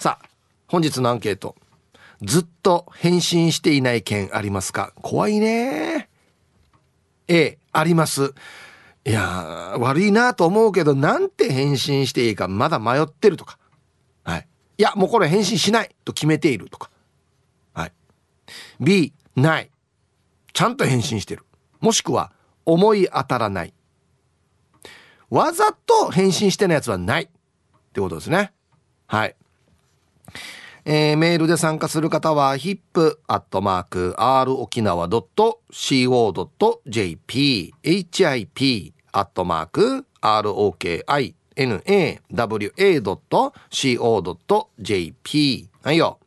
さあ本日のアンケート。ずっと返信していない件ありますか？怖いね。A あります。いや悪いなと思うけどなんて返信していいかまだ迷ってるとか。はい。いやもうこれ返信しないと決めているとか。はい。B ない。ちゃんと返信してる。もしくは思い当たらない。わざと返信してないやつはないってことですね。はい。えー、メールで参加する方は hip.r 沖縄 .co.jp hip アットマーク ROKINAWA.co.jp はいよ。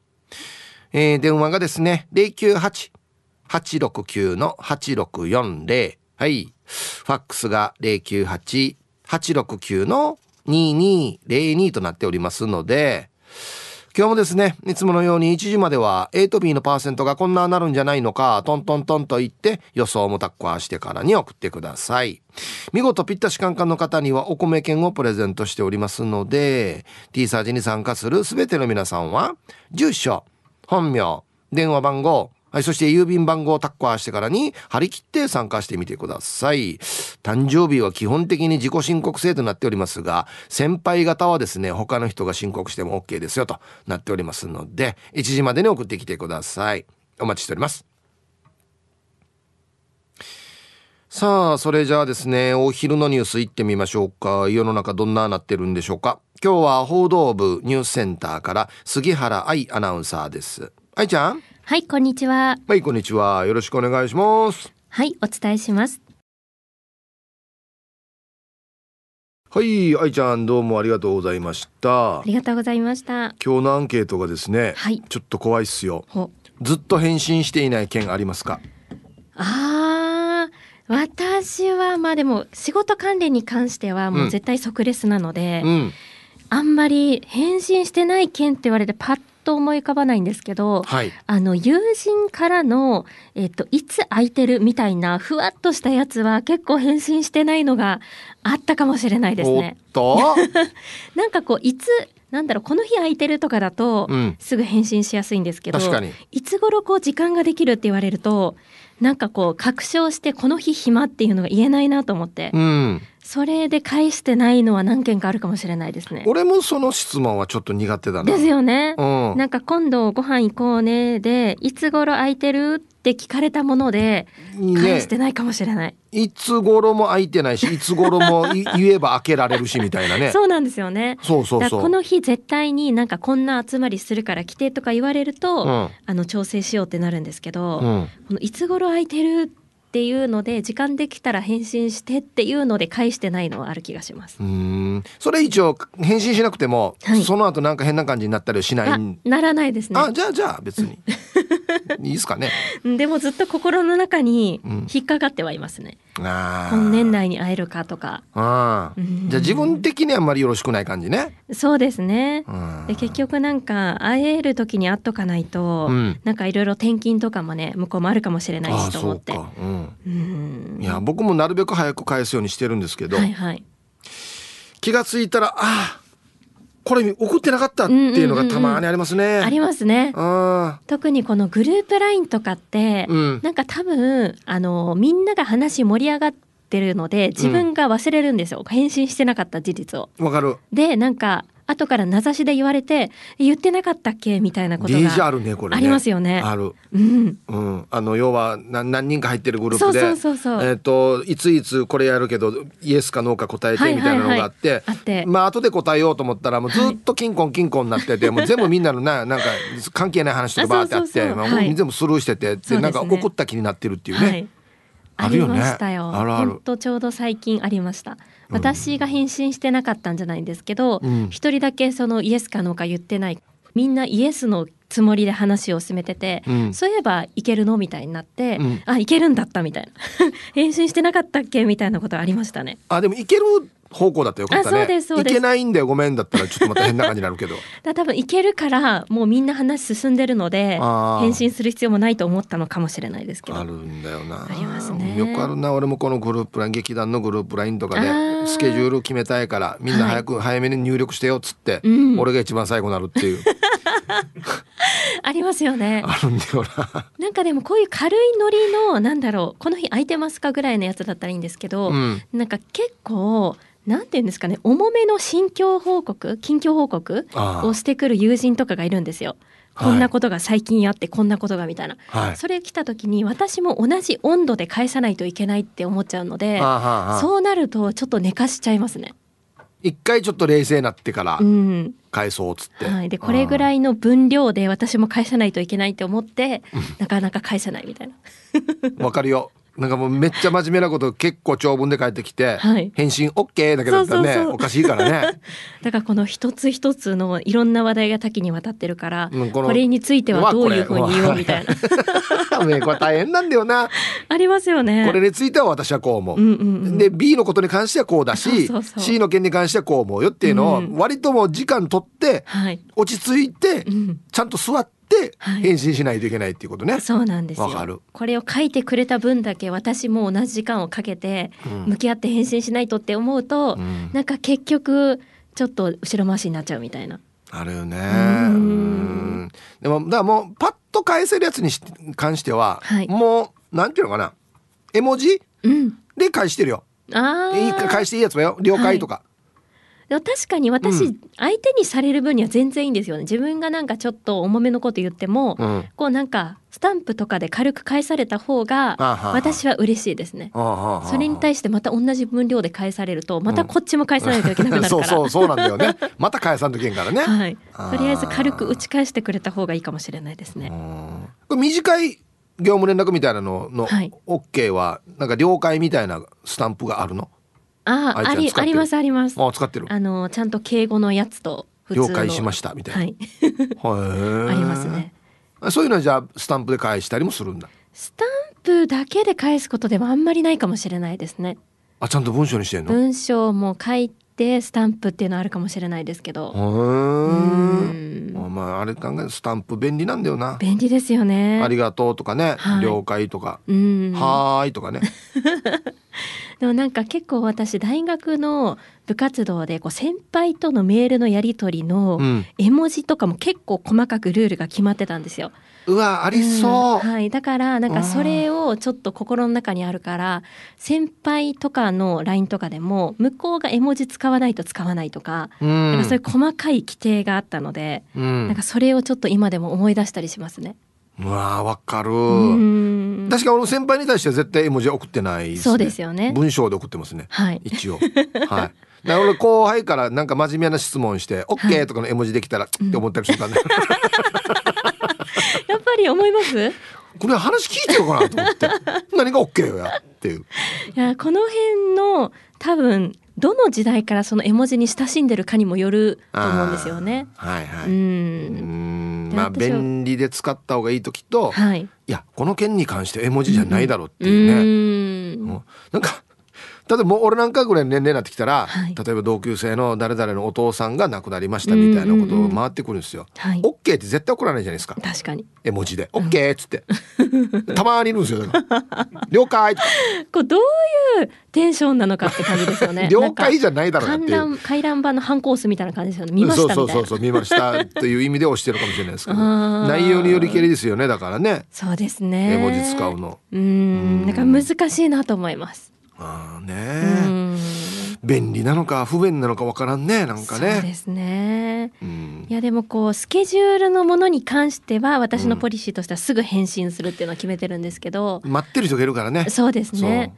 えー、電話がですね、098-869-8640。はい。ファックスが098-869-2202となっておりますので、今日もですね、いつものように1時までは A と B のパーセントがこんななるんじゃないのか、トントントンと言って予想もタッコアしてからに送ってください。見事ぴったしカンカンの方にはお米券をプレゼントしておりますので、T サージに参加するすべての皆さんは、住所、本名、電話番号、はい、そして郵便番号をタッカーしてからに張り切って参加してみてください。誕生日は基本的に自己申告制となっておりますが、先輩方はですね、他の人が申告しても OK ですよとなっておりますので、1時までに送ってきてください。お待ちしております。さあ、それじゃあですね、お昼のニュース行ってみましょうか。世の中どんななってるんでしょうか。今日は報道部ニュースセンターから杉原愛アナウンサーです。愛ちゃん？はい、こんにちは。はい、こんにちは。よろしくお願いします。はい、お伝えします。はい、愛ちゃんどうもありがとうございました。ありがとうございました。今日のアンケートがですね、はい、ちょっと怖いっすよ。ずっと返信していない件ありますか？ああ、私はまあでも仕事関連に関してはもう絶対即レスなので、うん、あんまり返信してない件って言われてパッと思い浮かばないんですけど、はい、あの友人からの、えっと、いつ空いてるみたいなふわっとしたやつは結構返信してないのがあったかもしれないですね。なんかこういつなんだろうこの日空いてるとかだと、うん、すぐ返信しやすいんですけどいつ頃こう時間ができるって言われるとなんかこう確証してこの日暇っていうのが言えないなと思って、うん、それで返してないのは何件かあるかもしれないですね。俺もその質問はちょっと苦手だな。ですよね。うん、なんか今度ご飯行こうねで、いつ頃空いてるって聞かれたもので、返してないかもしれない。ね、いつ頃も空いてないし、いつ頃も言えば開けられるしみたいなね。そうなんですよね。そうそうそう。この日絶対になんかこんな集まりするから来てとか言われると、うん、あの調整しようってなるんですけど、うん、このいつ頃空いてるってっていうので時間できたら返信してっていうので返してないのはある気がします。うん。それ一応返信しなくても、はい、その後なんか変な感じになったりしない？ならないですね。あじゃあじゃあ別に。いいですかね。でもずっと心の中に引っかかってはいますね、うん、あ今年内に会えるかとか。あ、うん、じゃあ自分的にあんまりよろしくない感じね。そうですね。で結局なんか会える時に会っとかないと、うん、なんかいろいろ転勤とかもね向こうもあるかもしれないしと思って、うんうん、いや僕もなるべく早く返すようにしてるんですけど、はいはい、気が付いたらああこれ送ってなかったっていうのがたまにありますね。うんうんうん、ありますね。特にこのグループラインとかって、うん、なんか多分あのみんなが話盛り上がってるので自分が忘れるんですよ、うん、返信してなかった事実を。わかる。でなんか後から名指しで言われて言ってなかったっけみたいなことがあるねこれ、ね、ありますよね。ある。うん。うん。あの要は何何人か入ってるグループで、そうそうそうえっ、ー、といついつこれやるけどイエスかノーか答えてみたいなのがあって、はいはいはい、あってまあ後で答えようと思ったらもうずっとキンコンキンコンになってて、はい、もう全部みんなのななんか関係ない話とかバーってあってまあ、全部スルーしてて、でなんか怒った気になってるっていうね。はいありましたよ。あるある。ちょうど最近ありました。私が返信してなかったんじゃないんですけど一、うん、人だけそのイエスかノーか言ってない。みんなイエスのつもりで話を進めてて、うん、そういえばいけるの？みたいになって、うん、あいけるんだったみたいな。返信してなかったっけ？みたいなことありましたね。あでもいける方向だったよかったね。そうですそうですいけないんだよごめんだったらちょっとまた変な感じになるけど。だ多分いけるからもうみんな話進んでるので返信する必要もないと思ったのかもしれないですけど。あるんだよな。ありますね。よくあるな俺もこのグループライン劇団のグループラインとかでスケジュール決めたいからみんな早く、早めに入力してよっつって、うん、俺が一番最後になるっていう。ありますよね。あるんだよな。なんかでもこういう軽いノリのなんだろうこの日空いてますかぐらいのやつだったらいいんですけど、うん。なんか結構なんていうんですかね重めの心境報告近況報告をしてくる友人とかがいるんですよ。はいこんなことが最近あってこんなことがみたいな、はい。それ来た時に私も同じ温度で返さないといけないって思っちゃうので、はあはそうなるとちょっと寝かしちゃいますね。一回ちょっと冷静になってからうん返そうっつって。はい、でこれぐらいの分量で私も返さないといけないって思って、なかなか返さないみたいな。わかるよ。なんかもうめっちゃ真面目なこと結構長文で返ってきて、はい返信 OK だけだったらねおかしいからね。だからこの一つ一つのいろんな話題が多岐にわたってるから、うんこのこれについてはどういうふうに言おうみたいな。ねこれ大変なんだよな。ありますよね。これについては私はこう思う。うんうんうんで B のことに関してはこうだしそうそうそう C の件に関してはこう思うよっていうのをうん割ともう時間取ってはい。落ち着いてうんちゃんと座ってはい返信しないといけないっていうことね。そうなんですよ。わかるこれを書いてくれた分だけ私も同じ時間をかけてうん向き合って返信しないとって思うと、うんなんか結局ちょっと後ろ回しになっちゃうみたいな。あるよね。んうんでもだからもうパッと返せるやつにし関しては、はいもうなんていうのかな絵文字うん。で返してるよ。あ。返していいやつはよ了解とか。でも確かに私、うん。相手にされる分には全然いいんですよね。自分がなんかちょっと重めのこと言っても、うん。こうなんかスタンプとかで軽く返された方が私は嬉しいですね。それに対してまた同じ分量で返されるとまたこっちも返さないといけなくなるから、そうそうそうなんだよね。また返さんとけんからね。はい。とりあえず軽く打ち返してくれた方がいいかもしれないですね。短い業務連絡みたいなののはい。OK はなんか了解みたいなスタンプがあるの？あありありますあります。あ使ってる。あのちゃんと敬語のやつと了解しましたみたいな、はい。へえありますね。そういうのはじゃあスタンプで返したりもするんだ？スタンプだけで返すことでもあんまりないかもしれないですね。あちゃんと文章にしてんの？へ文章も書いてスタンプっていうのはあるかもしれないですけど、えうん。お前あれ考えスタンプ便利なんだよな。便利ですよね。ありがとうとかね、はい。了解とか、うん、はーいとかね。でもなんか結構私大学の部活動でこう先輩とのメールのやり取りのうん。絵文字とかも結構細かくルールが決まってたんですよ。うわありそう、んはい、だからなんかそれをちょっと心の中にあるから先輩とかの LINE とかでも向こうが絵文字使わないと使わないとか,、うん。なんかそういう細かい規定があったので、うん。なんかそれをちょっと今でも思い出したりしますね。うわわかる、うん。確か俺先輩に対しては絶対絵文字は送ってないです、ね、そうですよね。文章で送ってますね。はい。一応。はい。だから俺後輩からなんか真面目な質問して「OK」とかの絵文字できたら、って思ったりするからね、やっぱり思います？これ話聞いてよかなと思って。何が OK よやっていう。いやこの辺の多分どの時代からその絵文字に親しんでるかにもよると思うんですよね。はいはい、ううん。んまあ便利で使った方がいい時と、はい。いやこの件に関して絵文字じゃないだろうってういうね、ーん。なんか例えばもう俺なんかぐらいの年齢になってきたら、はい例えば同級生の誰々のお父さんが亡くなりましたみたいなことを回ってくるんですよ。はい。OK って絶対怒らないじゃないですか確かに。絵文字で「OK」っつって たまにいるんですよ了解」こうどういうテンションなのかって感じですよね。了解じゃゃないだろうなっていう。回覧板の反コースみたいな感じですよね。見ましたみたいな。そうそうそうそう見ましたという意味で押してるかもしれないですけど 内容によりけりですよねだからねそうですね。絵文字使う。の。うーん。なんか難しいなと思います。うああね。便利なのか不便なのかわからんねなんかね。そうですね。うんいやでもこうスケジュールのものに関しては私のポリシーとしてはすぐ返信するっていうのは決めてるんですけど、待ってる人がいるからね。そうですね。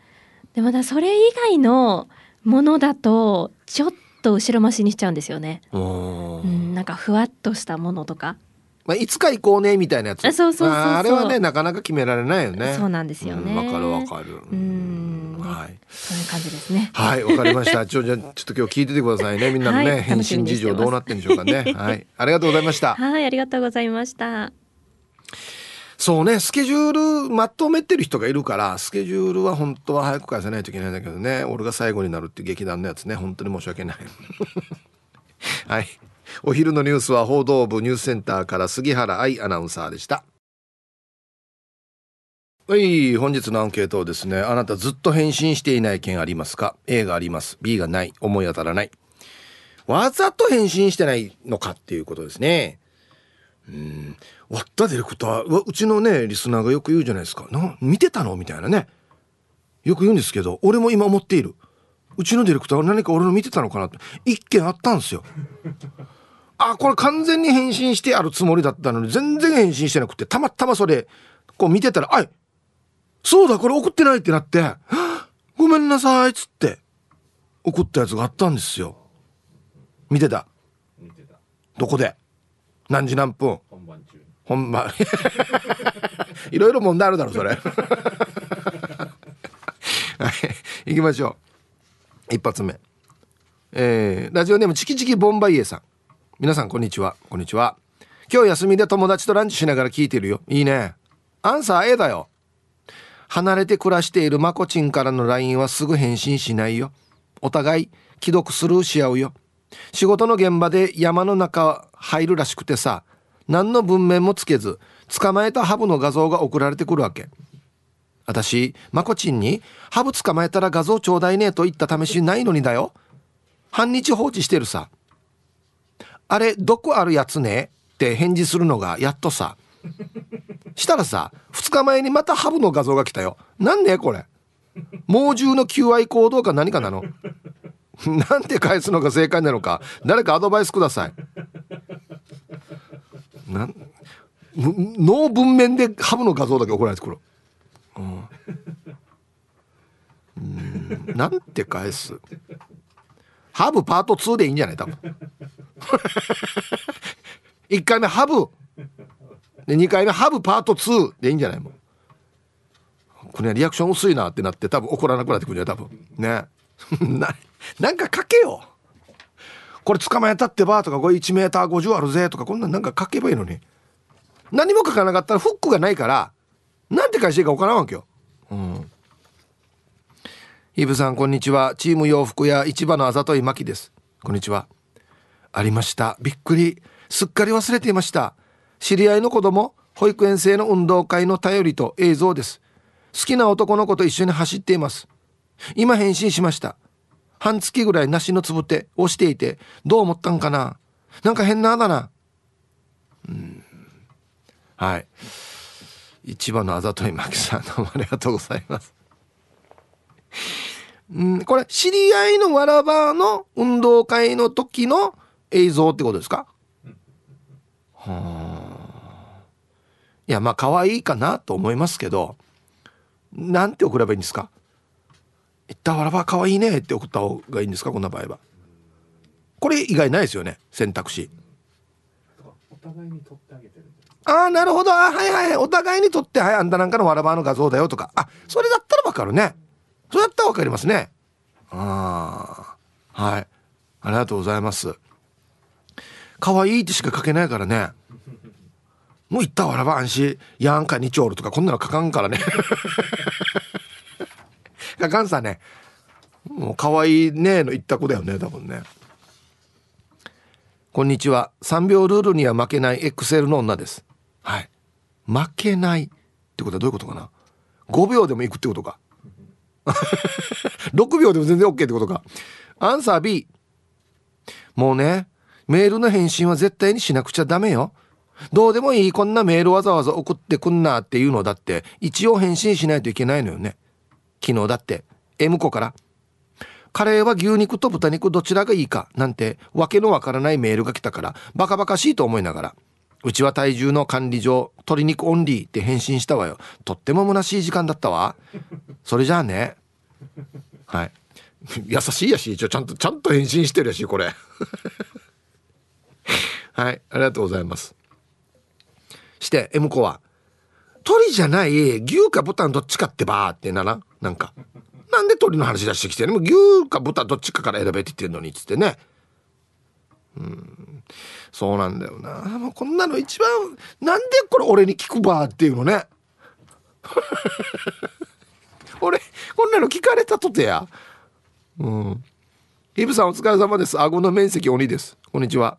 でもだそれ以外のものだとちょっと後ろ増しにしちゃうんですよね。うん、なんかふわっとしたものとか、まあいつか行こうねみたいなやつ。あそうそうそうああれはねなかなか決められないよね。そうなんですよねうんわかるわかる。うんはい。そういう感じですね。はい、わかりました。ちょ、じゃあちょっと今日聞いててくださいね。みんなのね、はい返信事情どうなってんでしょうかね。はい。ありがとうございました。はい、ありがとうございました。そうね、スケジュールまとめてる人がいるから、スケジュールは本当は早く返さないといけないんだけどね。俺が最後になるっていう劇団のやつね、本当に申し訳ない。はい。お昼のニュースは報道部ニュースセンターから杉原愛アナウンサーでした。はい、本日のアンケートをですね、あなたずっと返信していない件ありますか ?A があります。B がない。思い当たらない。わざと返信してないのかっていうことですね。うん割ったディレクターうちのねリスナーがよく言うじゃないですかな見てたの？みたいなねよく言うんですけど俺も今思っているうちのディレクターは何か俺の見てたのかなって一件あったんですよあこれ完全に返信してあるつもりだったのに全然返信してなくてたまたまそれこう見てたら「あいそうだこれ送ってない」ってなって「ごめんなさい」っつって送ったやつがあったんですよ。見てた。どこで？何時何分？本番中。本番。いろいろ問題あるだろそれ。はい行きましょう。一発目。えー、ラジオネームチキチキボンバイエさん皆さんこんにちは。こんにちは。今日休みで友達とランチしながら聞いてるよ。いいね。アンサー A だよ。離れて暮らしているまこちんからの LINE はすぐ返信しないよ。お互い既読スルーし合うよ。仕事の現場で山の中入るらしくてさ何の文面もつけず捕まえたハブの画像が送られてくるわけ。私まこちんに「ハブ捕まえたら画像ちょうだいね」と言った試しないのにだよ。半日放置してるさ。あれ毒あるやつね？って返事するのがやっとさ。したらさ2日前にまたハブの画像が来たよ。なんでこれ？猛獣の求愛行動か何かなの？なんて返すのが正解なのか？誰かアドバイスください。なん脳文面でハブの画像だけ送られてくる、うん、うん。なんて返す？ハブパート2でいいんじゃない？多分。1回目ハブ。で2回目ハブパート2でいいんじゃない？もんこれリアクション薄いなってなって多分怒らなくなってくるよ多分。ね。ななんか書けよ。これ捕まえたってばとかこれ1メーター50あるぜとかこんなんなんか書けばいいのに。何も書かなかったらフックがないからなんて返していいか分からんわけよ。うん。イブさんこんにちは。チーム洋服屋市場のあざといまきです。こんにちは。ありました。びっくり。すっかり忘れていました。知り合いの子供保育園生の運動会の頼りと映像です。好きな男の子と一緒に走っています。今返信しました。半月ぐらい梨のつぶて押していてどう思ったんかな。なんか変なあだなうん。はい。市場のあざといまきさんどうもありがとうございます。うん、これ知り合いのわらばの運動会の時の映像ってことですか？はあ。いやまあ可愛いかなと思いますけどなんて送ればいいんですか「いったわらば可愛いね」って送った方がいいんですか？こんな場合は。これ以外ないですよね選択肢。あああなるほど。あはいはいお互いに撮ってはいあんたなんかのわらばの画像だよとか。あそれだったらわかるねそうやったらわかりますね。ああ。はい。ありがとうございます。可愛いってしか書けないからね。もう言ったわらばんし、やんかにちょるとかこんなの書かんからね。書かんさね。もう可愛いねの一択だよね、多分ね。こんにちは。3秒ルールには負けない XL の女です。はい。負けないってことはどういうことかな ?5 秒でも行くってことか。6秒でも全然 OK ってことか。アンサー B。もうね、メールの返信は絶対にしなくちゃダメよ。どうでもいいこんなメールわざわざ送ってくんなっていうのだって一応返信しないといけないのよね。昨日だって M 子からカレーは牛肉と豚肉どちらがいいかなんてわけのわからないメールが来たからバカバカしいと思いながらうちは体重の管理上鶏肉オンリーって返信したわよ。とっても虚しい時間だったわ。それじゃあね。はい。優しいやし一応ちゃんとちゃんと返信してるやしこれ。はい。ありがとうございます。して M 子は鳥じゃない牛か豚どっちかってばーってならなんか。なんで鳥の話出してきてねも牛か豚どっちかから選べって言ってんのにっつってね。うん。そうなんだよな。もうこんなの一番なんでこれ俺に聞くばっていうのね。俺こんなの聞かれたとてや。うん。イブさんお疲れ様です。顎の面積鬼です。こんにちは。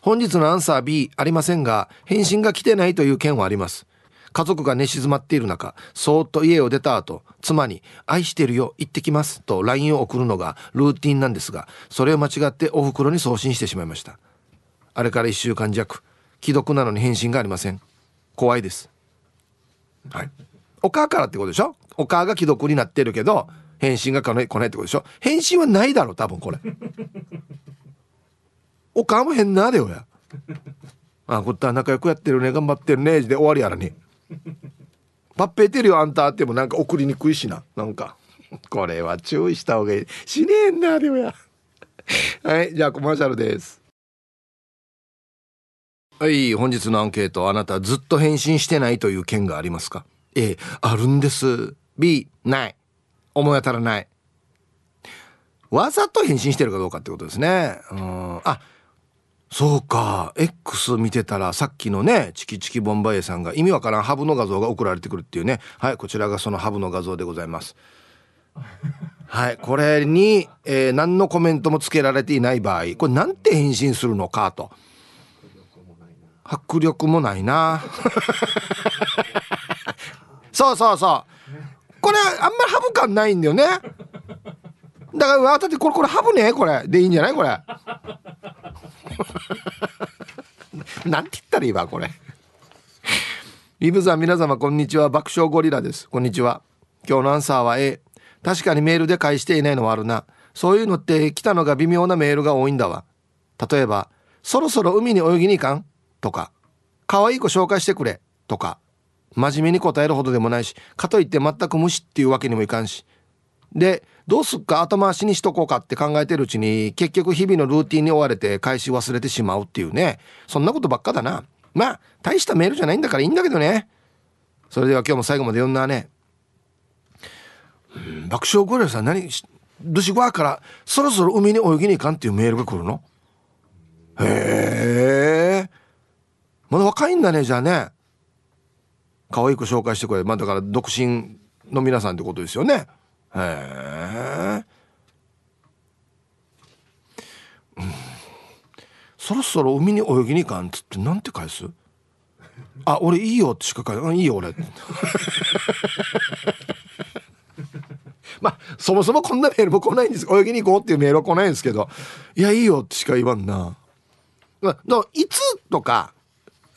本日のアンサー B ありませんが返信が来てないという件はあります。家族が寝静まっている中そーっと家を出た後妻に「愛してるよ行ってきます」と LINE を送るのがルーティンなんですがそれを間違ってお袋に送信してしまいました。あれから1週間弱既読なのに返信がありません。怖いです。はい。お母からってことでしょ？お母が既読になってるけど返信が来ないってことでしょ？返信はないだろ多分これ。お母も変なでよや。あこった仲良くやってるね頑張ってるねで終わりやらねパッペーてるよあんたってもなんか送りにくいしななんか。これは注意した方がいい。しねえんなでもや。はいじゃあコマーシャルです。はい本日のアンケートあなたずっと返信してないという件がありますか？A あるんです。B ない。思い当たらない。わざと返信してるかどうかってことですね。うん。あそうか。X 見てたらさっきのねチキチキボンバイエさんが意味わからんハブの画像が送られてくるっていうね。はいこちらがそのハブの画像でございます。はいこれに、えー、何のコメントもつけられていない場合これなんて返信するのかと。迫力もないな。そうそうそう。これあんまりハブ感ないんだよね。だからだってこれこれハブね？これ。でいいんじゃない？これ。なんて言ったらいいわこれ。イブさん皆様こんにちは。爆笑ゴリラです。こんにちは。今日のアンサーは A 確かにメールで返していないのはあるな。そういうのって来たのが微妙なメールが多いんだわ。例えばそろそろ海に泳ぎに行かん？とか可愛い子紹介してくれとか真面目に答えるほどでもないしかといって全く無視っていうわけにもいかんし。でどうすっか後回しにしとこうかって考えてるうちに結局日々のルーティンに追われて返し忘れてしまうっていうね。そんなことばっかだな。まあ大したメールじゃないんだからいいんだけどね。それでは今日も最後まで読んだね、うん、爆笑ゴリラさん何ドシゴアからそろそろ海に泳ぎに行かんっていうメールが来るの？へえまだ若いんだねじゃあね。可愛い子紹介してくれ。まあだから独身の皆さんってことですよね。へえ、そろそろ海に泳ぎに行かんっつってなんて返す？あ俺いいよってしか書いていいよ俺。まあそもそもこんなメールも来ないんです。泳ぎに行こうっていうメールは来ないんですけど。いやいいよってしか言わんな。だいつとか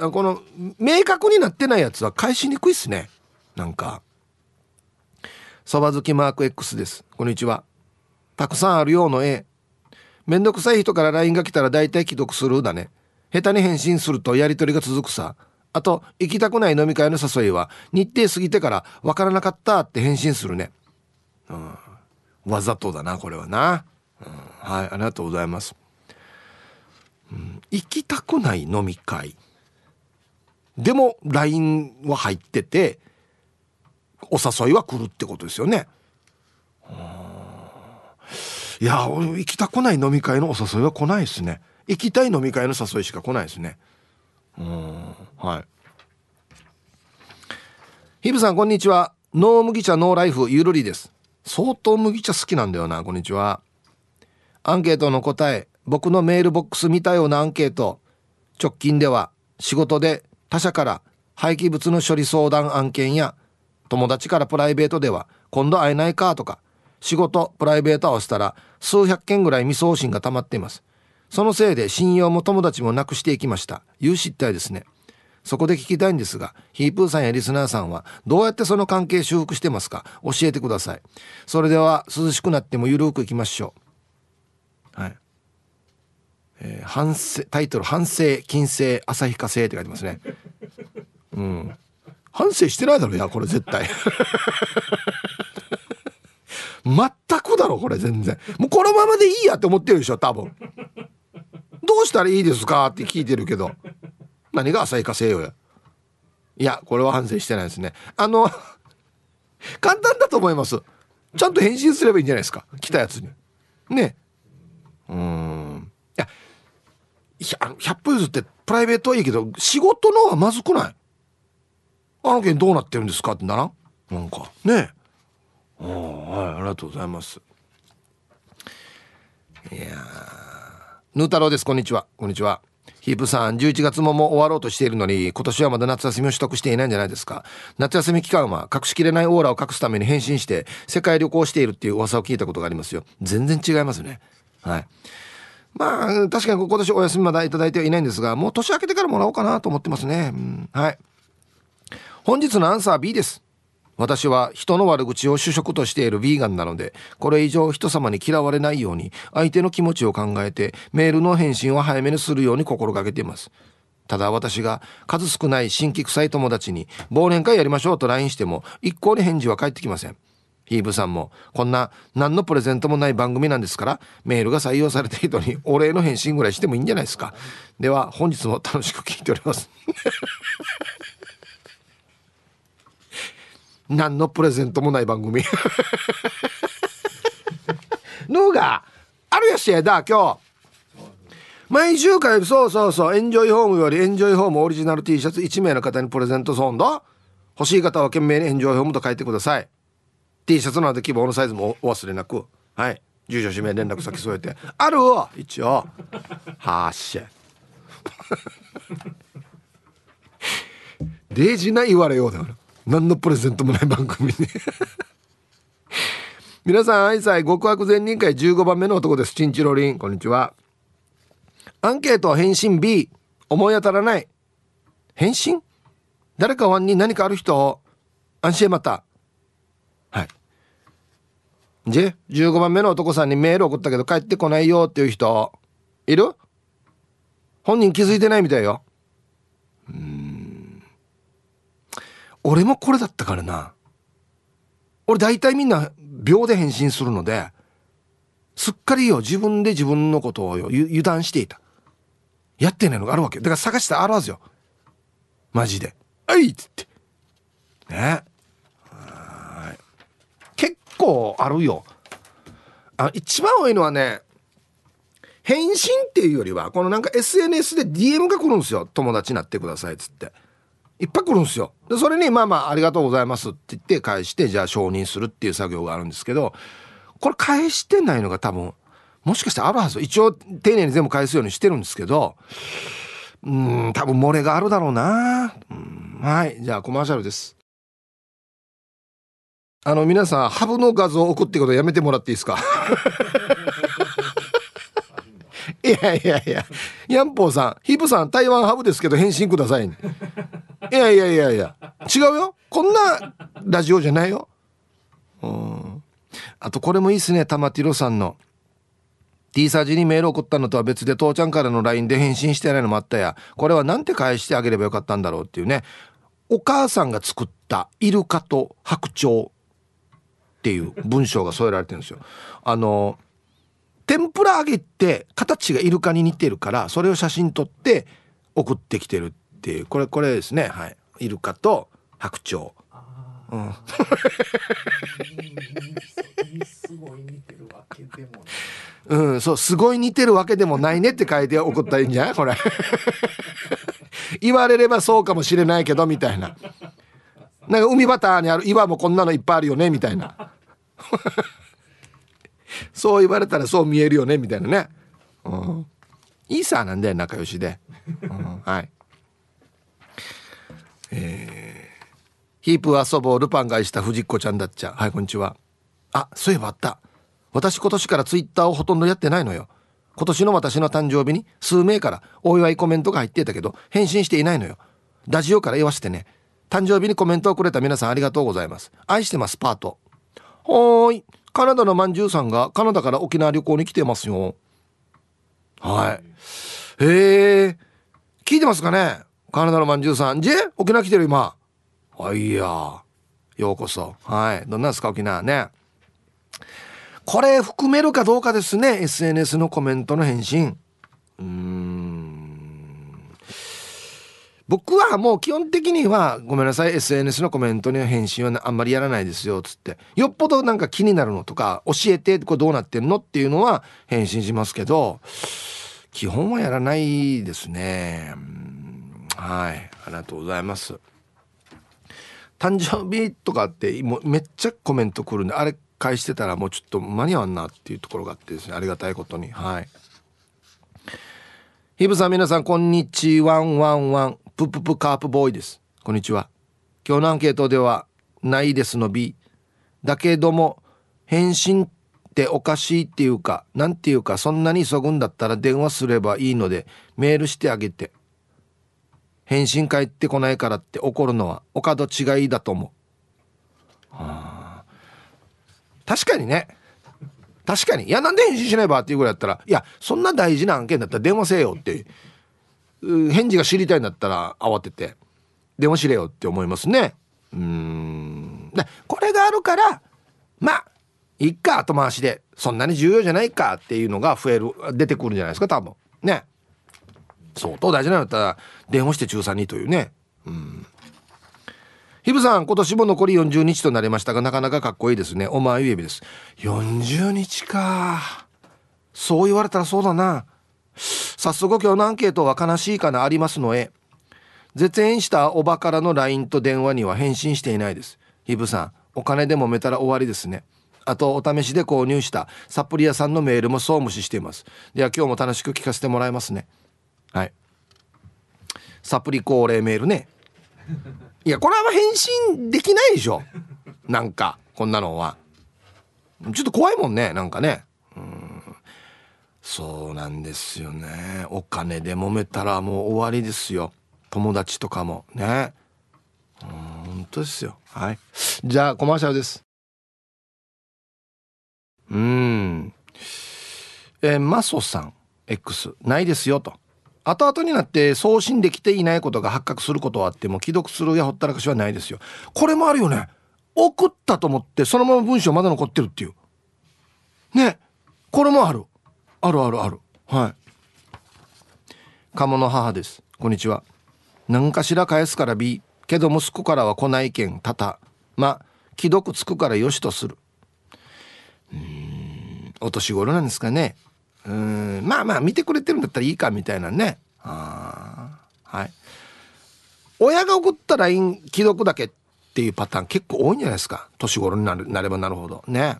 この明確になってないやつは返しにくいっすね。なんか。そば好きマーク X です。こんにちは。たくさんあるようの A めんどくさい人から LINE が来たら大体既読するだね。下手に返信するとやり取りが続くさ。あと行きたくない飲み会の誘いは日程過ぎてから分からなかったって返信するね、うん、わざとだなこれはな、うん、はいありがとうございます、うん、行きたくない飲み会。でも LINE は入っててお誘いは来るってことですよね。いや行きたくない飲み会のお誘いは来ないですね。行きたい飲み会の誘いしか来ないですね。うんはい。ヒブさんこんにちは。ノー麦茶ノーライフゆるりです。相当麦茶好きなんだよな。こんにちは。アンケートの答え、僕のメールボックス見たようなアンケート。直近では仕事で他社から廃棄物の処理相談案件や友達からプライベートでは今度会えないかとか仕事プライベート合わせたら数百件ぐらい未送信が溜まっています。そのせいで信用も友達もなくしていきました。いう失態ですね。そこで聞きたいんですがヒープーさんやリスナーさんはどうやってその関係修復してますか？教えてください。それでは涼しくなってもゆるくいきましょう。はい。えー、反省タイトル「反省金星旭化星」って書いてますね。うん。反省してないだろいやこれ絶対。全くだろこれ全然。もうこのままでいいやって思ってるでしょ多分。どうしたらいいですかって聞いてるけど。何が浅いかせよ。やいやこれは反省してないですね。あの簡単だと思います。ちゃんと返信すればいいんじゃないですか。来たやつに。ね。うん。100歩譲ってプライベートはいいけど仕事のはまずくない？あの件どうなってるんですかってならん？なんか。ねえ。はいありがとうございます。いやヌー太郎です。こんにちは。こんにちは。ヒープさん11月ももう終わろうとしているのに今年はまだ夏休みを取得していないんじゃないですか。夏休み期間は隠しきれないオーラを隠すために変身して世界旅行しているっていう噂を聞いたことがありますよ。全然違いますね。はい。まあ確かに今年お休みまだいただいてはいないんですがもう年明けてからもらおうかなと思ってますね、うん、はい。本日のアンサー B です。私は人の悪口を主食としているヴィーガンなのでこれ以上人様に嫌われないように相手の気持ちを考えてメールの返信を早めにするように心がけています。ただ私が数少ない新規臭い友達に忘年会やりましょうと LINE しても一向に返事は返ってきません。ヒーブさんもこんな何のプレゼントもない番組なんですからメールが採用された人に お礼の返信ぐらいしてもいいんじゃないですか。では本日も楽しく聞いております。何のプレゼントもない番組。のがあるやしやだ今日。毎週火曜日そうそうそう。エンジョイホームよりエンジョイホームオリジナル T シャツ1名の方にプレゼントソンド。欲しい方は懸命にエンジョイホームと書いてください。T シャツなど希望のサイズもお忘れなく。はい。住所氏名連絡先添えて。あるわ一応。はっしゃ。デージな言われようだよ何のプレゼントもない番組に。皆さん愛妻極悪善人会15番目の男です。チンチロリン。こんにちは。アンケート返信 B 思い当たらない。返信？誰かワンに何かある人？安心また。じ15番目の男さんにメール送ったけど帰ってこないよっていう人いる？本人気づいてないみたいよ。うん。俺もこれだったからな。俺大体みんな秒で返信するのですっかりよ自分で自分のことをよ油断していた。やってないのがあるわけ。だから探してあるはずよ。マジで「はい!」っつって。ね。構あるよ。あ一番多いのはね返信っていうよりはこのなんか SNS で DM が来るんですよ。友達になってくださいっつって。いっぱい来るんですよ。でそれにまあまあありがとうございますって言って返してじゃあ承認するっていう作業があるんですけどこれ返してないのが多分もしかしてあるはず。一応丁寧に全部返すようにしてるんですけどうん多分漏れがあるだろうな。うんはい。じゃあコマーシャルです。あの皆さんハブの画像を送ってことやめてもらっていいですか？いやいやいやヤンポーさんヒープさん台湾ハブですけど返信ください、ね、いやいやいやいや違うよ。こんなラジオじゃないよ。うん。あとこれもいいっすね。玉ティロさんの。T サージにメール送ったのとは別で父ちゃんからの LINE で返信してないのもあったや。これは何て返してあげればよかったんだろうっていうね。お母さんが作ったイルカと白鳥。っていう文章が添えられてるんですよ。あの天ぷら揚げって形がイルカに似てるからそれを写真撮って送ってきてるっていう。これこれですね。はい。イルカと白鳥。うん、うん、そうすごい似てるわけでもないねって書いて送ったらいいんじゃない？これ。言われればそうかもしれないけどみたいななんか海バターにある岩もこんなのいっぱいあるよねみたいな。そう言われたらそう見えるよねみたいなね、うん、いいさなんで仲良しで、うん、はい。えー、ヒープ遊ぼうルパンがした藤子ちゃんだっちゃ。はいこんにちは。あそういえばあった。私今年からツイッターをほとんどやってないのよ。今年の私の誕生日に数名からお祝いコメントが入ってたけど返信していないのよ。ラジオから言わせてね誕生日にコメントをくれた皆さんありがとうございます愛してますパートはい。カナダのまんじゅうさんがカナダから沖縄旅行に来てますよ。はい。へえ。聞いてますかね？カナダのまんじゅうさん。じゃ沖縄来てる今。あいや。ようこそ。はい。どんなんですか沖縄ね。これ含めるかどうかですね。SNS のコメントの返信。うん。僕はもう基本的にはごめんなさい SNS のコメントには返信はあんまりやらないですよっつって。よっぽどなんか気になるのとか教えてこれどうなってんのっていうのは返信しますけど基本はやらないですね。はい。ありがとうございます。誕生日とかってもうめっちゃコメント来るんであれ返してたらもうちょっと間に合わんなっていうところがあってですね。ありがたいことに。はい。ヒブさん皆さんこんにちは。んわんわんプププカープボーイです。こんにちは。今日のアンケートでは、ないですの B。だけども、返信っておかしいっていうかなんていうかそんなに急ぐんだったら電話すればいいのでメールしてあげて返信返ってこないからって怒るのはお門違いだと思う、はあ、確かにね確かにいやなんで返信しないばっていうぐらいだったらいやそんな大事な案件だったら電話せよって返事が知りたいんだったら慌てて電話しれよって思いますね。うん。でこれがあるからまあいっか後回しでそんなに重要じゃないかっていうのが増える出てくるんじゃないですか多分。ね。相当大事なんだったら電話して中3にというね。うん。ひぶさん今年も残り40日となりましたがなかなかかっこいいですね。お前指です。40日か。そう言われたらそうだな。早速今日のアンケートは悲しいかなありますのへ絶縁したおばからの LINE と電話には返信していないです。ひぶさんお金で揉めたら終わりですね。あとお試しで購入したサプリ屋さんのメールもそう無視しています。では今日も楽しく聞かせてもらいますね。はい。サプリ恒例メールね。いやこれは返信できないでしょ。なんかこんなのは。ちょっと怖いもんねなんかね。そうなんですよね。お金で揉めたらもう終わりですよ。友達とかもね。うん本当ですよ。はい。じゃあコマーシャルです。うん。えー、マソさん X ないですよと。後々になって送信できていないことが発覚することはあっても既読するやほったらかしはないですよ。これもあるよね。送ったと思ってそのまま文章まだ残ってるっていう。ね。これもある。あるあるある。はい。鴨の母です。こんにちは。何かしら返すから B けど息子からは来ないけんたた。ま既読つくからよしとする。うんお年頃なんですかね。うんまあまあ見てくれてるんだったらいいかみたいなね。あはい。親が送った LINE 既読だけっていうパターン結構多いんじゃないですか。年頃になるなればなるほど。ね。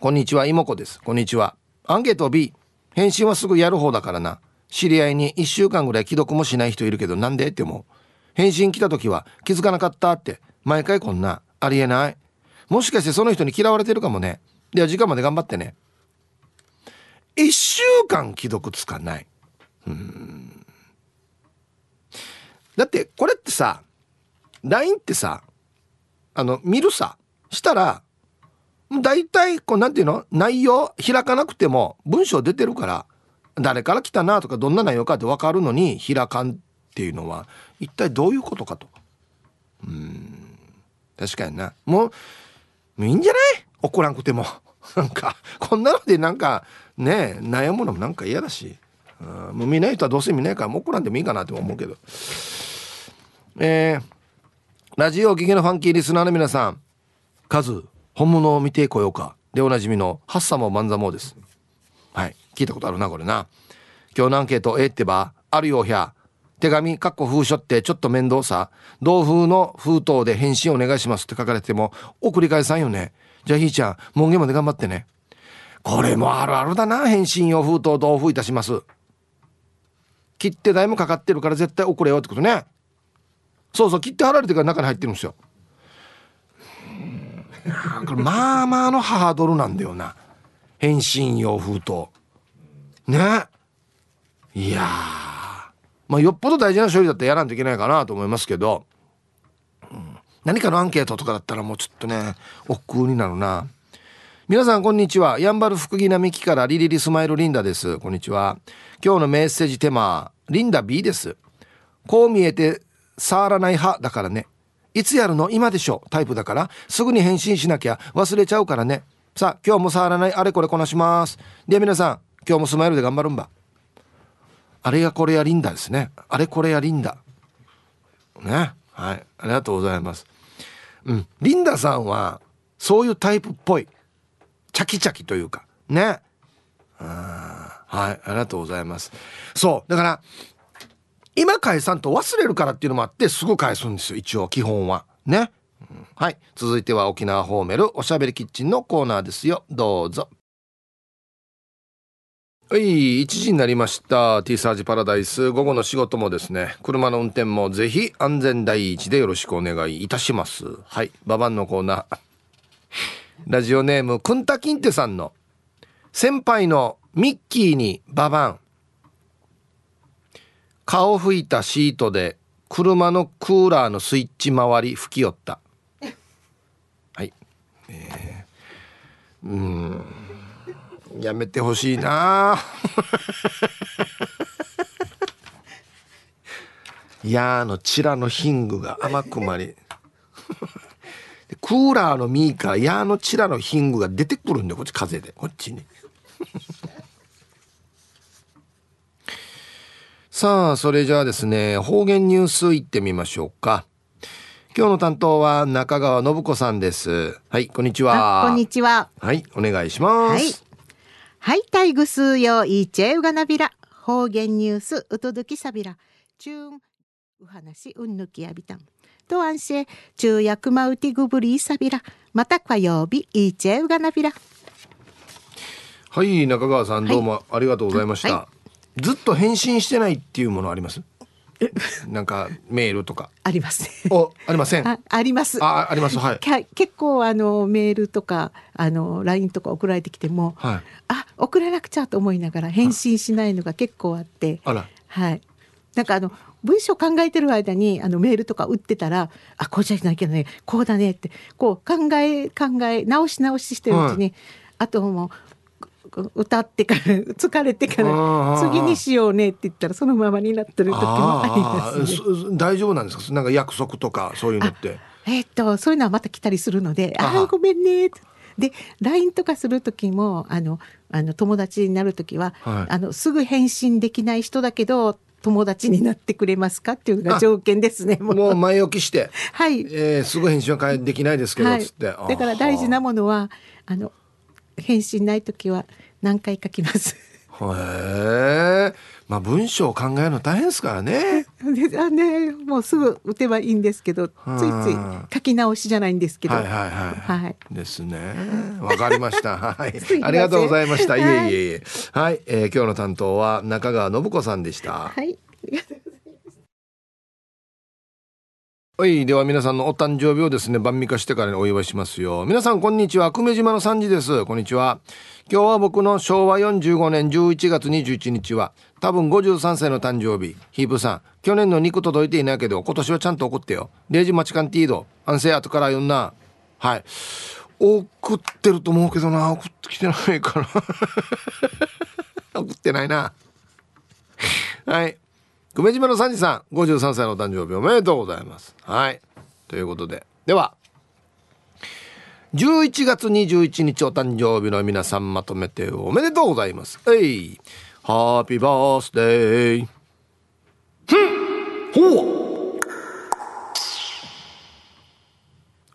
こんにちは妹子です。こんにちは。アンケート B 返信はすぐやる方だからな。知り合いに1週間ぐらい既読もしない人いるけどなんでって思う。返信来た時は気づかなかったって。毎回こんな。ありえない。もしかしてその人に嫌われてるかもね。では時間まで頑張ってね。1週間既読つかない。だってこれってさ LINE ってさあの見るさしたら大体こうなんていうの？内容開かなくても文章出てるから誰から来たなとかどんな内容かって分かるのに開かんっていうのは一体どういうことかと。うん。確かにな。もうもういいんじゃない？怒らんくても。なんかこんなのでなんかね悩むのもなんか嫌だし、うん、もう見ない人はどうせ見ないからもう怒らんでもいいかなと思うけど。えー、ラジオギゲのファンキーリスナーの皆さん。数本物を見てこようか。でおなじみのハッサモマンザモです。はい。聞いたことあるなこれな。今日のアンケートええってばあるよひゃ。手紙かっこ封書ってちょっと面倒さ。同封の封筒で返信お願いします。って書かれても送り返さんよね。じゃあひーちゃん門限まで頑張ってね。これもあるあるだな。返信用封筒同封いたします。切手代もかかってるから絶対送れよってことね。そうそう切って貼られてから中に入ってるんですよ。これまあまあのハードルなんだよな。返信用封筒。ね。いやまあよっぽど大事な処理だったらやらんといけないかなと思いますけど、うん、何かのアンケートとかだったらもうちょっとね億劫になるな。皆さんこんにちは。やんばる福木並木からリリリスマイルリンダです。こんにちは。今日のメッセージテーマリンダ B です。こう見えて触らない派だからね。いつやるの？今でしょ？タイプだから。すぐに返信しなきゃ。忘れちゃうからね。さあ今日も触らない。あれこれこなします。で皆さん今日もスマイルで頑張るんば。あれがこれやリンダですね。あれこれやリンダね。はい。ありがとうございます。うん。リンダさんはそういうタイプっぽい。チャキチャキというか。ね。あはい。ありがとうございます。そう。だから今返さんと忘れるからっていうのもあってすぐ返すんですよ一応基本は。ね、うん、はい。続いては沖縄ホーメルおしゃべりキッチンのコーナーですよ。どうぞ。はい1時になりました。T サージパラダイス。午後の仕事もですね車の運転もぜひ安全第一でよろしくお願いいたします。はい。ババンのコーナー。ラジオネームくんたきんてさんの。先輩のミッキーにババン。顔拭いたシートで車のクーラーのスイッチ周り吹き寄った。はい、えー、うん。やめてほしいな。やーのチラのヒングが甘くまりクーラーのミーカーやーのチラのヒングが出てくるんだよこっち風で。こっちに。さあそれじゃあですね方言ニュースいってみましょうか。今日の担当は中川信子さんです。はいこんにちは。こんにちは。はいお願いします。はい、タイグスーヨーイーチェウガナビラ方言ニュースうとどきさびら。チューンう話うんぬきやびたん。とあんし昼夜まうてぐぶりいさびら。また火曜日イーチェウガナビラはい中川さんどうもありがとうございました、はい、ずっと返信してないっていうものあります？なんかメールとか。あります、ね、おありません？ああります。ああります。はい。結構あのメールとかあのラインとか送られてきても、はい、あ送らなくちゃと思いながら返信しないのが結構あってあら。はい。なんかあの文章考えてる間にあのメールとか打ってたらあこうじゃなきゃねこうだねってこう考え考え直し直ししてるうちに、はい、あともう歌ってから疲れてから次にしようねって言ったらそのままになってる時もあります、ね、大丈夫なんですか？なんか約束とかそういうのって。えー、っとそういうのはまた来たりするので「ああごめんね」で LINE とかする時もあのあの友達になる時は、はい、あのすぐ返信できない人だけど友達になってくれますかっていうのが条件ですね。もう。前置きして、はい、えー、すぐ返信はできないですけど、はい、つって。だから大事なものはあの返信ない時は何回書きます。へえ。まあ文章を考えるの大変ですからね。であねもうすぐ打てばいいんですけどついつい書き直しじゃないんですけど。はいはいはい。はい、ですね。わかりました。はい。ありがとうございました。いえいえいえ。はい、えー、今日の担当は中川信子さんでした。はい。はい。では皆さんのお誕生日をですね、晩味化してからにお祝いしますよ。皆さん、こんにちは。久米島の三時です。こんにちは。今日は僕の昭和45年11月21日は、多分53歳の誕生日。ヒープさん、去年の肉届いていないけど、今年はちゃんと送ってよ。0時待ちかんティード。安静後から読んな。はい。送ってると思うけどな。送ってきてないかな。送ってないな。はい。久米島の三時さん53歳の誕生日おめでとうございます。はい。ということで。では11月21日お誕生日の皆さんまとめておめでとうございます。えい。ハッピーバースデーふん。ほ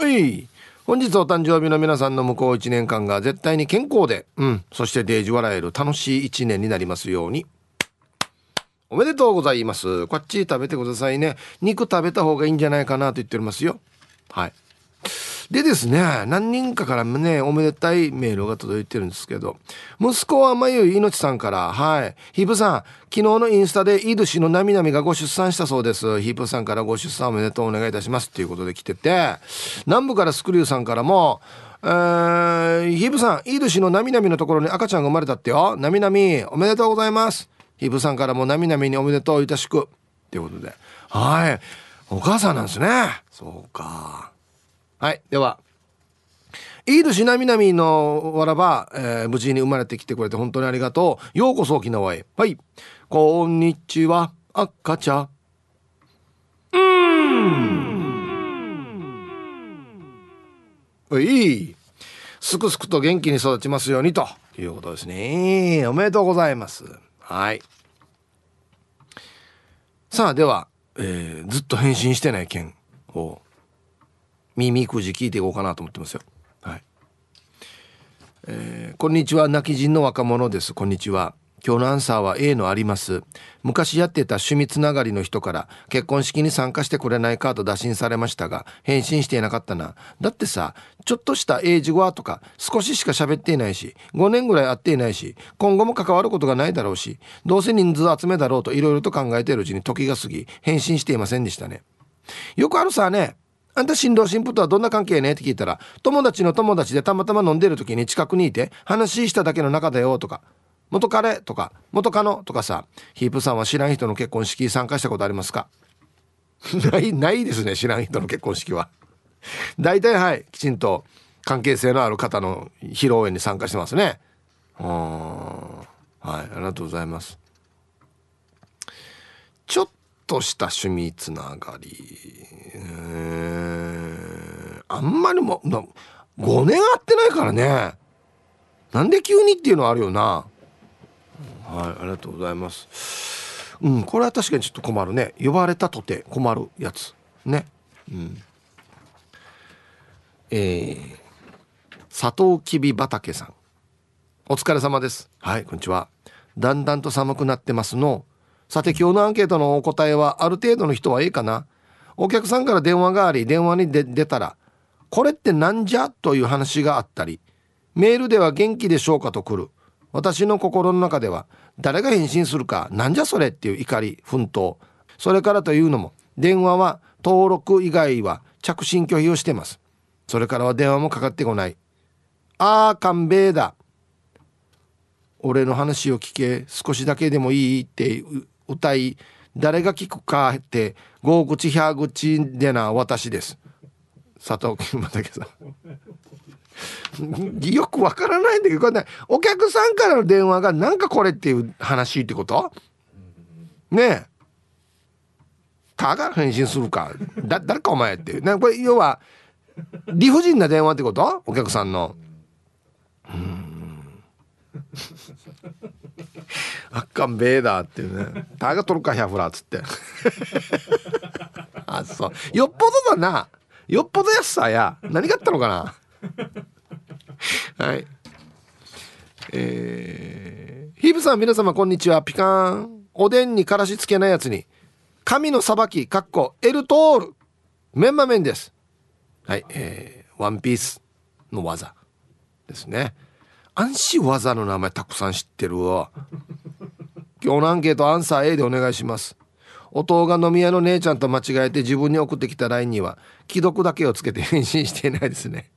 う。えい。本日お誕生日の皆さんの向こう1年間が絶対に健康で、うん、そしてデージ笑える楽しい1年になりますように。おめでとうございます。こっち食べてくださいね。肉食べた方がいいんじゃないかなと言っておりますよ。はい。でですね、何人かからね、おめでたいメールが届いてるんですけど、息子はまゆいのちさんから、はい。ヒープさん、昨日のインスタでイドシのなみなみがご出産したそうです。ヒープさんからご出産おめでとうお願いいたします。っていうことで来てて、南部からスクリューさんからも、えー、ヒープさん、イドシのなみなみのところに赤ちゃんが生まれたってよ。なみなみ、おめでとうございます。イブさんからもなみなみにおめでとういたしく。ということで。はい。お母さんなんですね。そうか。はい。では。いい年なみなみのわらば、えー、無事に生まれてきてくれて本当にありがとう。ようこそ沖縄へ。はい。こんにちは。赤ちゃん。うん。いい。すくすくと元気に育ちますようにということですね。おめでとうございます。はい。さあでは、えー、ずっと返信してない件を耳くじ聞いていこうかなと思ってますよ。はい、えー、こんにちは。泣き人の若者です。こんにちは。今日のアンサーは A のあります。昔やってた趣味つながりの人から結婚式に参加してくれないかと打診されましたが返信していなかったな。だってさ、ちょっとした英字語はとか少ししか喋っていないし、5年ぐらい会っていないし、今後も関わることがないだろうし、どうせ人数集めだろうといろいろと考えているうちに時が過ぎ、返信していませんでしたね。よくあるさね、あんた新郎新婦とはどんな関係ね？って聞いたら、友達の友達でたまたま飲んでる時に近くにいて、話しただけの中だよとか、元彼とか、元カノとかさ、ヒープさんは知らん人の結婚式参加したことありますか？ない、ないですね、知らん人の結婚式は。大体はい、きちんと関係性のある方の披露宴に参加してますね。うん。はい、ありがとうございます。ちょっとした趣味つながり。あんまりも5年会ってないからねなんで急にっていうのはあるよなはいありがとうございます。うんこれは確かにちょっと困るね。呼ばれたとて困るやつ。ね。うん。えー、佐藤きび畑さん。お疲れ様です。はいこんにちは。だんだんと寒くなってますの。さて今日のアンケートのお答えはある程度の人はいいかな。お客さんから電話があり電話に出たら「これってなんじゃ?」という話があったりメールでは「元気でしょうか?」と来る。私の心の中では誰が返信するかなんじゃそれっていう怒り奮闘。それからというのも電話は登録以外は着信拒否をしてます。それからは電話もかかってこない。あー勘弁だ。俺の話を聞け少しだけでもいいって歌い誰が聞くかって5口100口でな私です。佐藤君畑さん よくわからないんだけどこれ、ね、お客さんからの電話がなんかこれっていう話ってこと？ねえ。たが返信するか。だ誰かお前ってなんかこれ要は理不尽な電話ってこと？お客さんの。うん。あっかんべえだっていうね。たが取るかヒャフラっつって。あそう。よっぽどだな。よっぽど安さや。何があったのかな？はい。えー、ヒーブさん皆様こんにちは。ピカーン。おでんにからしつけないやつに神の裁きかっこエルトール。メンマメンです。はいえー、ワンピースの技ですね。暗視技の名前たくさん知ってるわ。今日のアンケートアンサー A でお願いします。弟が飲み屋の姉ちゃんと間違えて自分に送ってきた LINE には既読だけをつけて返信していないですね。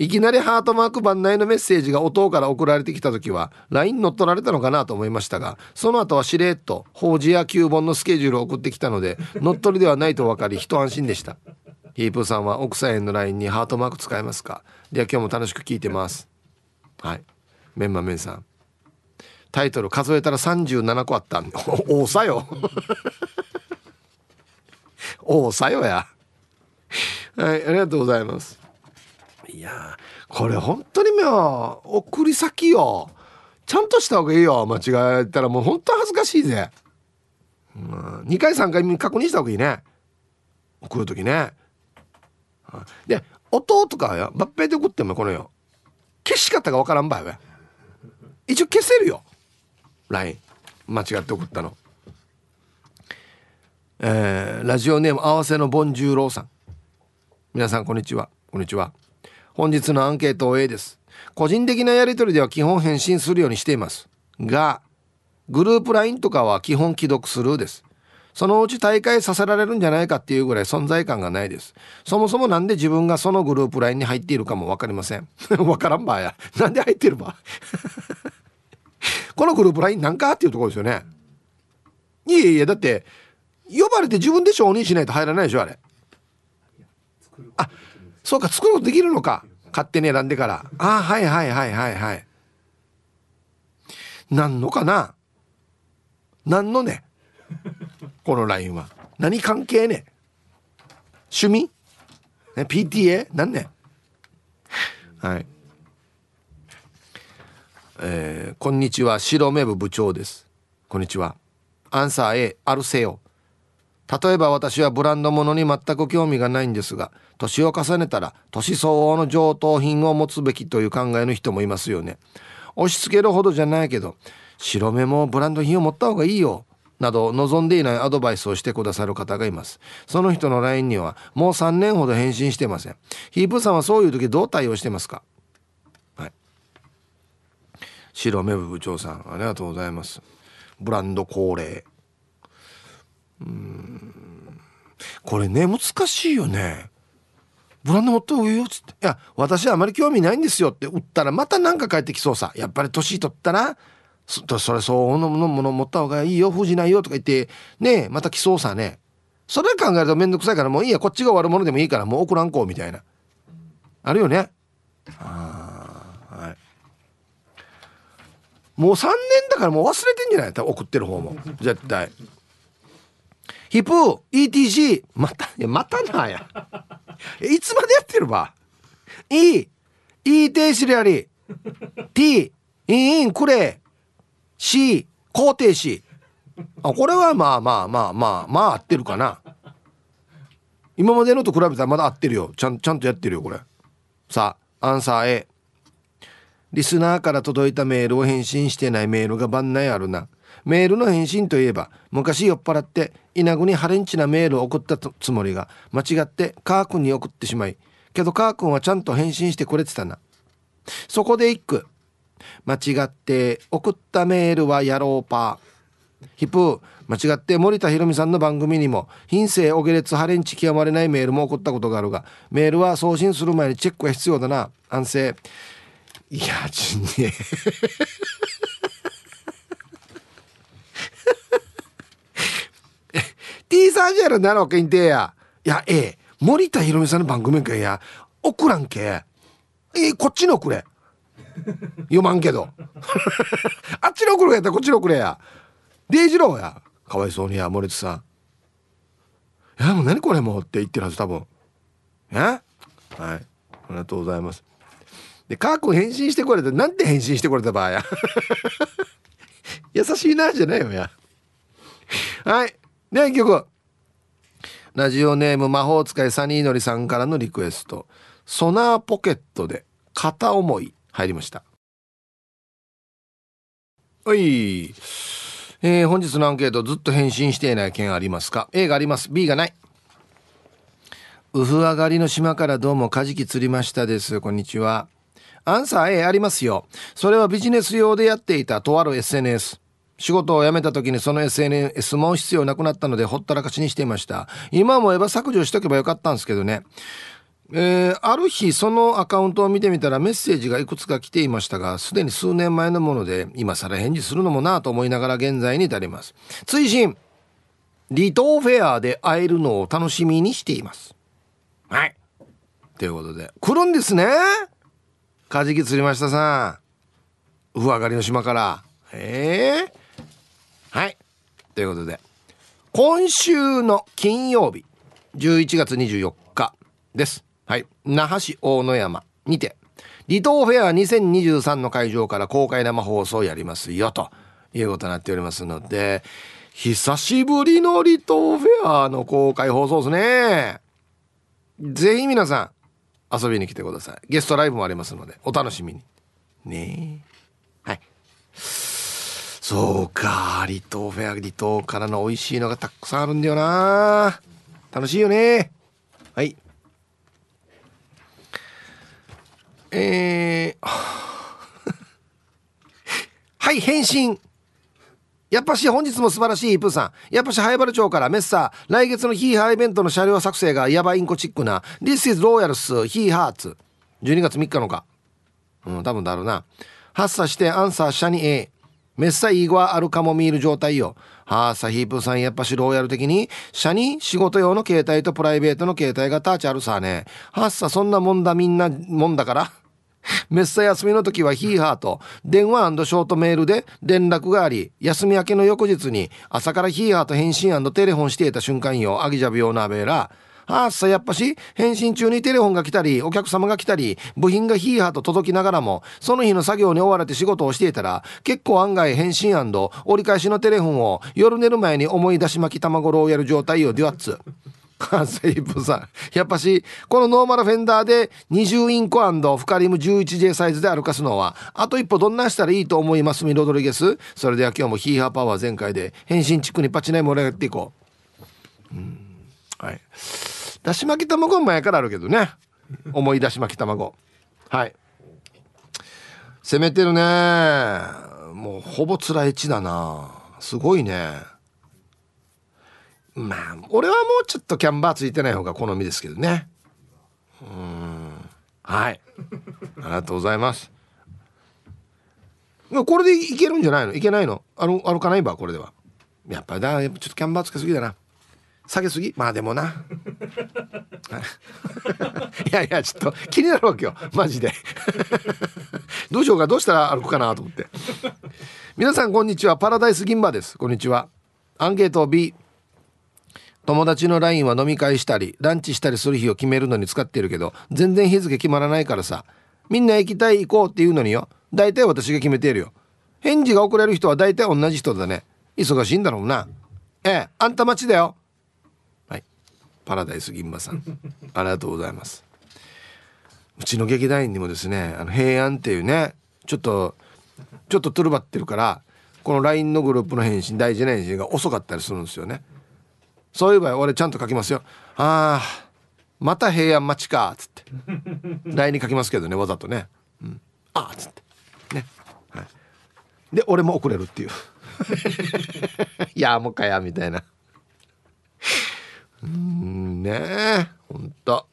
いきなりハートマーク番内のメッセージが音から送られてきた時は LINE 乗っ取られたのかなと思いましたがその後はしれっと法事や9本のスケジュールを送ってきたので 乗っ取りではないと分かり一安心でした。ヒープーさんは奥さんへの LINE にハートマーク使えますか？では今日も楽しく聞いてます。はい。メンマメンさん。タイトル数えたら37個あった。ん おおさよ。おおさよや。はいありがとうございます。いやこれ本当にもう送り先よちゃんとした方がいいよ。間違えたらもう本当恥ずかしいぜ、うん、2回3回確認した方がいいね。送る時ね。で音とかよ。抜兵で送ってもこのよ消し方がわからんばいわ一応消せるよ。LINE 間違って送ったの。えー、ラジオネーム合わせのボンジューローさん。皆さんこんにちは。こんにちは。本日のアンケート A です。個人的なやり取りでは基本返信するようにしています。がグループ LINE とかは基本既読スルーです。そのうち大会させられるんじゃないかっていうぐらい存在感がないです。そもそもなんで自分がそのグループ LINE に入っているかも分かりません。分からんばや。なんで入ってるば？このグループ LINE なんかっていうところですよね。いえいえだって呼ばれて自分で承認しないと入らないでしょあれ。あそうか作ることできるのか。勝手に選んでから。ああはいはいはいはいはい。なんのかな？なんのね？この LINE は。何関係ね？趣味？ね PTA? なんね？はい。えー、こんにちは。白目部部長です。こんにちは。アンサー A あるせよ例えば私はブランド物に全く興味がないんですが年を重ねたら年相応の上等品を持つべきという考えの人もいますよね。押し付けるほどじゃないけど白目もブランド品を持った方がいいよなど望んでいないアドバイスをしてくださる方がいます。その人の LINE にはもう3年ほど返信してません。ヒープさんはそういう時どう対応してますか？はい。白目部長さんありがとうございます。ブランド恒例うん。これね難しいよね。ブランド持った方がいよっつって「いや私はあまり興味ないんですよ」って売ったらまた何か返ってきそうさ。やっぱり年取ったらそそれ相応のもの持った方がいいよ封じないよとか言ってねまた来そうさね。それ考えると面倒くさいからもういいやこっちが悪者でもいいからもう送らんこうみたいな。あるよね。あはい。もう3年だからもう忘れてんじゃない？送ってる方も。絶対。ヒプー ETC またいやまたなや。いつまでやってるば？E E 停止であり T インインクレ C 肯定詞あこれはまあまあまあまあまあ合ってるかな。今までのと比べたらまだ合ってるよ。ちゃんちゃんとやってるよこれ。さあアンサー A リスナーから届いたメールを返信してないメールが番内あるな。メールの返信といえば昔酔っ払って稲子にハレンチなメールを送ったつもりが間違ってカー君に送ってしまいけどカー君はちゃんと返信してくれてたな。そこで一句。間違って送ったメールはやろうパーヒップ間違って森田ひろみさんの番組にも品性お下劣ハレンチ極まれないメールも送ったことがあるがメールは送信する前にチェックが必要だな。安静。いやちんね T サージャルなのけんてや。いやええ。森田ひろみさんの番組かいや。送らんけ。ええこっちのくれ。読まんけど。あっちのくれやったらこっちのくれや。デイジローや。かわいそうにや森田さん。いやもう何これもうって言ってるはず多分。え？はい。ありがとうございます。でカー君返信してこれてなんて返信してこれた場合や。優しいなじゃないよや。はい。では一曲ラジオネーム魔法使いサニーのりさんからのリクエスト。ソナーポケットで片思い入りました。はい。えー、本日のアンケートずっと返信していない件ありますか？A があります。B がない。ウフ上がりの島からどうもカジキ釣りましたです。こんにちは。アンサー A ありますよ。それはビジネス用でやっていたとある SNS 仕事を辞めた時にその SNS も必要なくなったのでほったらかしにしていました。今思えば削除しとけばよかったんですけどね。えー、ある日そのアカウントを見てみたらメッセージがいくつか来ていましたがすでに数年前のもので今更返事するのもなと思いながら現在に至ります。追伸。離島フェアで会えるのを楽しみにしています。はい。ということで。来るんですね。カジキ釣りましたさん。上がりの島から。ええ、はい。ということで。今週の金曜日。11月24日。です。はい。那覇市大野山にて。離島フェア2023の会場から公開生放送やりますよと。いうことになっておりますので。久しぶりの離島フェアの公開放送ですね。ぜひ皆さん遊びに来てください。ゲストライブもありますのでお楽しみに。ねえ。はい。そうか離島フェア離島からの美味しいのがたくさんあるんだよな。楽しいよね。はい。えー、はい返信。やっぱし本日も素晴らしいイプーさん。やっぱし灰原町からメッサー。来月のヒーハーイベントの車両作成がヤバインコチックな This is Royals ヒーハーツ。12月3日のか。うん、多分だろうな。発作してアンサーシャニ A。メッサイーゴはあるかも見る状態よ。はあ、サヒープさんやっぱしローヤル的に、社に仕事用の携帯とプライベートの携帯がターチあるさね。はっさ、そんなもんだみんなもんだから。メッサ休みの時はヒーハーと電話ショートメールで連絡があり、休み明けの翌日に朝からヒーハーと返信テレフォンしていた瞬間よ、アギジャビオナベーラ。あっさやっぱし返信中にテレフォンが来たりお客様が来たり部品がヒーハーと届きながらもその日の作業に追われて仕事をしていたら結構案外返信折り返しのテレフォンを夜寝る前に思い出し巻き卵ローヤル状態をデュアッツ関西部さんやっぱしこのノーマルフェンダーで20インコフカリム 11J サイズで歩かすのはあと一歩どんなしたらいいと思います？ミロドリゲスそれでは今日もヒーハーパワー全開で返信地区にパチナイ盛り上がっていこう。うん。はい。だし巻き卵は前からあるけどね。思い出し巻き卵。はい。攻めてるね。もうほぼつらい地だな。すごいね。まあ俺はもうちょっとキャンバーついてない方が好みですけどね。うん。はい。ありがとうございます。これでいけるんじゃないの？いけないの？歩歩かないばこれでは。やっぱりだやっぱちょっとキャンバーつけすぎだな。下げすぎ？まあでもな。いやいやちょっと気になるわけよ。マジで。どうしようか？どうしたら歩くかなと思って。皆さんこんにちは。パラダイス銀馬です。こんにちは。アンケート B 友達の LINE は飲み会したりランチしたりする日を決めるのに使ってるけど全然日付決まらないからさ。みんな行きたい行こうって言うのによ。大体私が決めているよ。返事が遅れる人は大体同じ人だね。忙しいんだろうな。ええあんた待ちだよ。はい。パラダイス銀馬さん。ありがとうございます。うちの劇団員にもですねあの平安っていうねちょっとちょっとトゥルバってるからこの LINE のグループの返信大事な返信が遅かったりするんですよね。そういう場合俺ちゃんと書きますよ。ああまた平安町かっつって。LINE に書きますけどねわざとね、うん、あっつって。ね、はい、で俺も遅れるっていう。いやもうかやみたいな。うんねえほんと。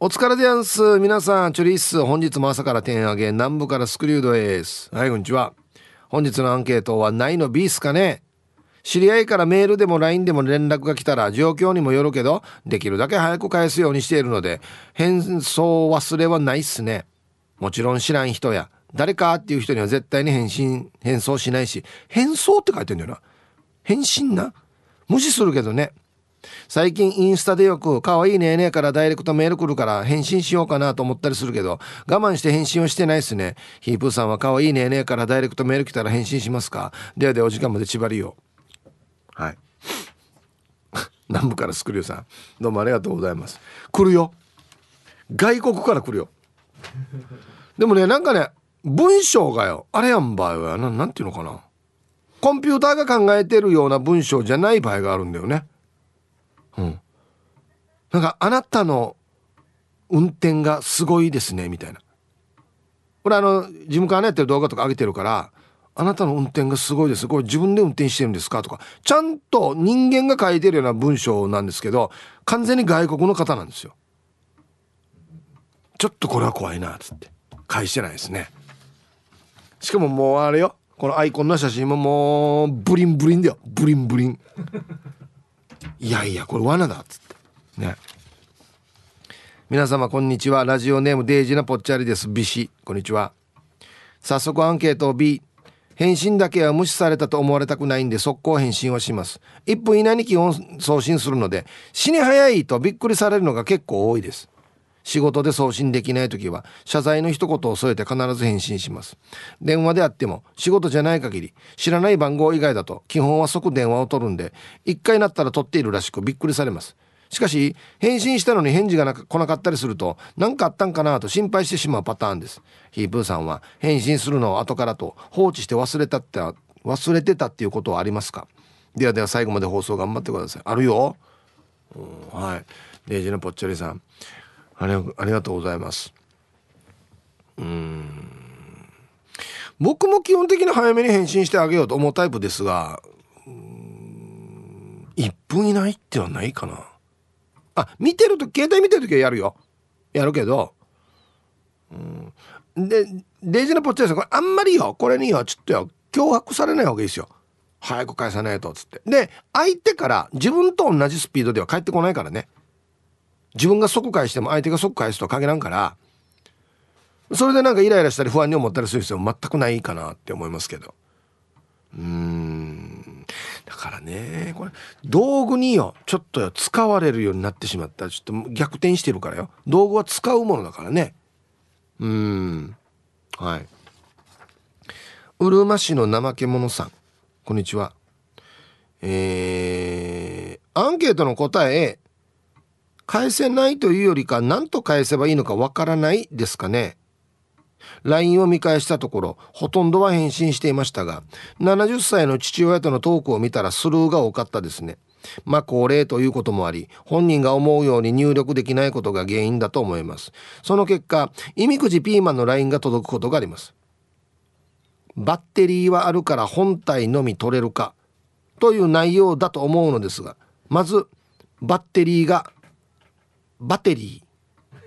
お疲れでやんす。皆さんチョリース本日も朝から点上げ南部からスクリュードですはいこんにちは。本日のアンケートはないの B っすかね？知り合いからメールでも LINE でも連絡が来たら状況にもよるけどできるだけ早く返すようにしているので返送忘れはないっすね。もちろん知らん人や誰かっていう人には絶対に返信返送しないし返送って書いてんだよな。返信な。無視するけどね。最近インスタでよく「可愛いねえねえ」からダイレクトメール来るから返信しようかなと思ったりするけど我慢して返信をしてないっすね。ヒープーさんは可愛いねえねえからダイレクトメール来たら返信しますか？ではではお時間まで縛りよはい 南部からスクリューさんどうもありがとうございます来るよ外国から来るよでもねなんかね文章がよあれやん場合はななんていうのかなコンピューターが考えてるような文章じゃない場合があるんだよね。うん。なんか、あなたの運転がすごいですね、みたいな。これあの、事務官のやってる動画とか上げてるから、あなたの運転がすごいです。これ自分で運転してるんですか？とか、ちゃんと人間が書いてるような文章なんですけど、完全に外国の方なんですよ。ちょっとこれは怖いな、つって。返してないですね。しかももうあれよ。このアイコンの写真ももうブリンブリンだよブリンブリンいやいやこれ罠だっつってね皆様こんにちはラジオネームデイジーなぽっちゃりですビシこんにちは早速アンケート B 返信だけは無視されたと思われたくないんで速攻返信はします。1分以内に基本送信するので死に早いとびっくりされるのが結構多いです。仕事で送信できない時は謝罪の一言を添えて必ず返信します。電話であっても仕事じゃない限り知らない番号以外だと基本は即電話を取るんで一回なったら取っているらしくびっくりされます。しかし返信したのに返事がな来なかったりすると何かあったんかなと心配してしまうパターンです。ヒープーさんは返信するのを後からと放置して忘れたって忘れてたっていうことはありますか？ではでは最後まで放送頑張ってください。あるよ、うん、はい。レイジのぽっちゃりさん。ありありがとうございます。うん。僕も基本的に早めに返信してあげようと思うタイプですが1分以内ってはないかな。あ見てると携帯見てる時はやるよ。やるけど。うん。でデイジのポッチャさんこれあんまりよ。これによ。ちょっとよ。脅迫されない方がいいですよ。早く返さないとっつって。で相手から自分と同じスピードでは返ってこないからね。自分が即返しても相手が即返すとは限らんから。それでなんかイライラしたり不安に思ったりする必要全くないかなって思いますけど。うん。だからねこれ道具によちょっとよ使われるようになってしまった。らちょっと逆転してるからよ。道具は使うものだからね。うん。はい。うるま市の怠け者さん。こんにちは。えー、アンケートの答え返せないというよりか何と返せばいいのかわからないですかね。LINE を見返したところほとんどは返信していましたが70歳の父親とのトークを見たらスルーが多かったですね。まあ高齢ということもあり本人が思うように入力できないことが原因だと思います。その結果意味くじピーマンの LINE が届くことがあります。バッテリーはあるから本体のみ取れるかという内容だと思うのですがまずバッテリーがバッテリー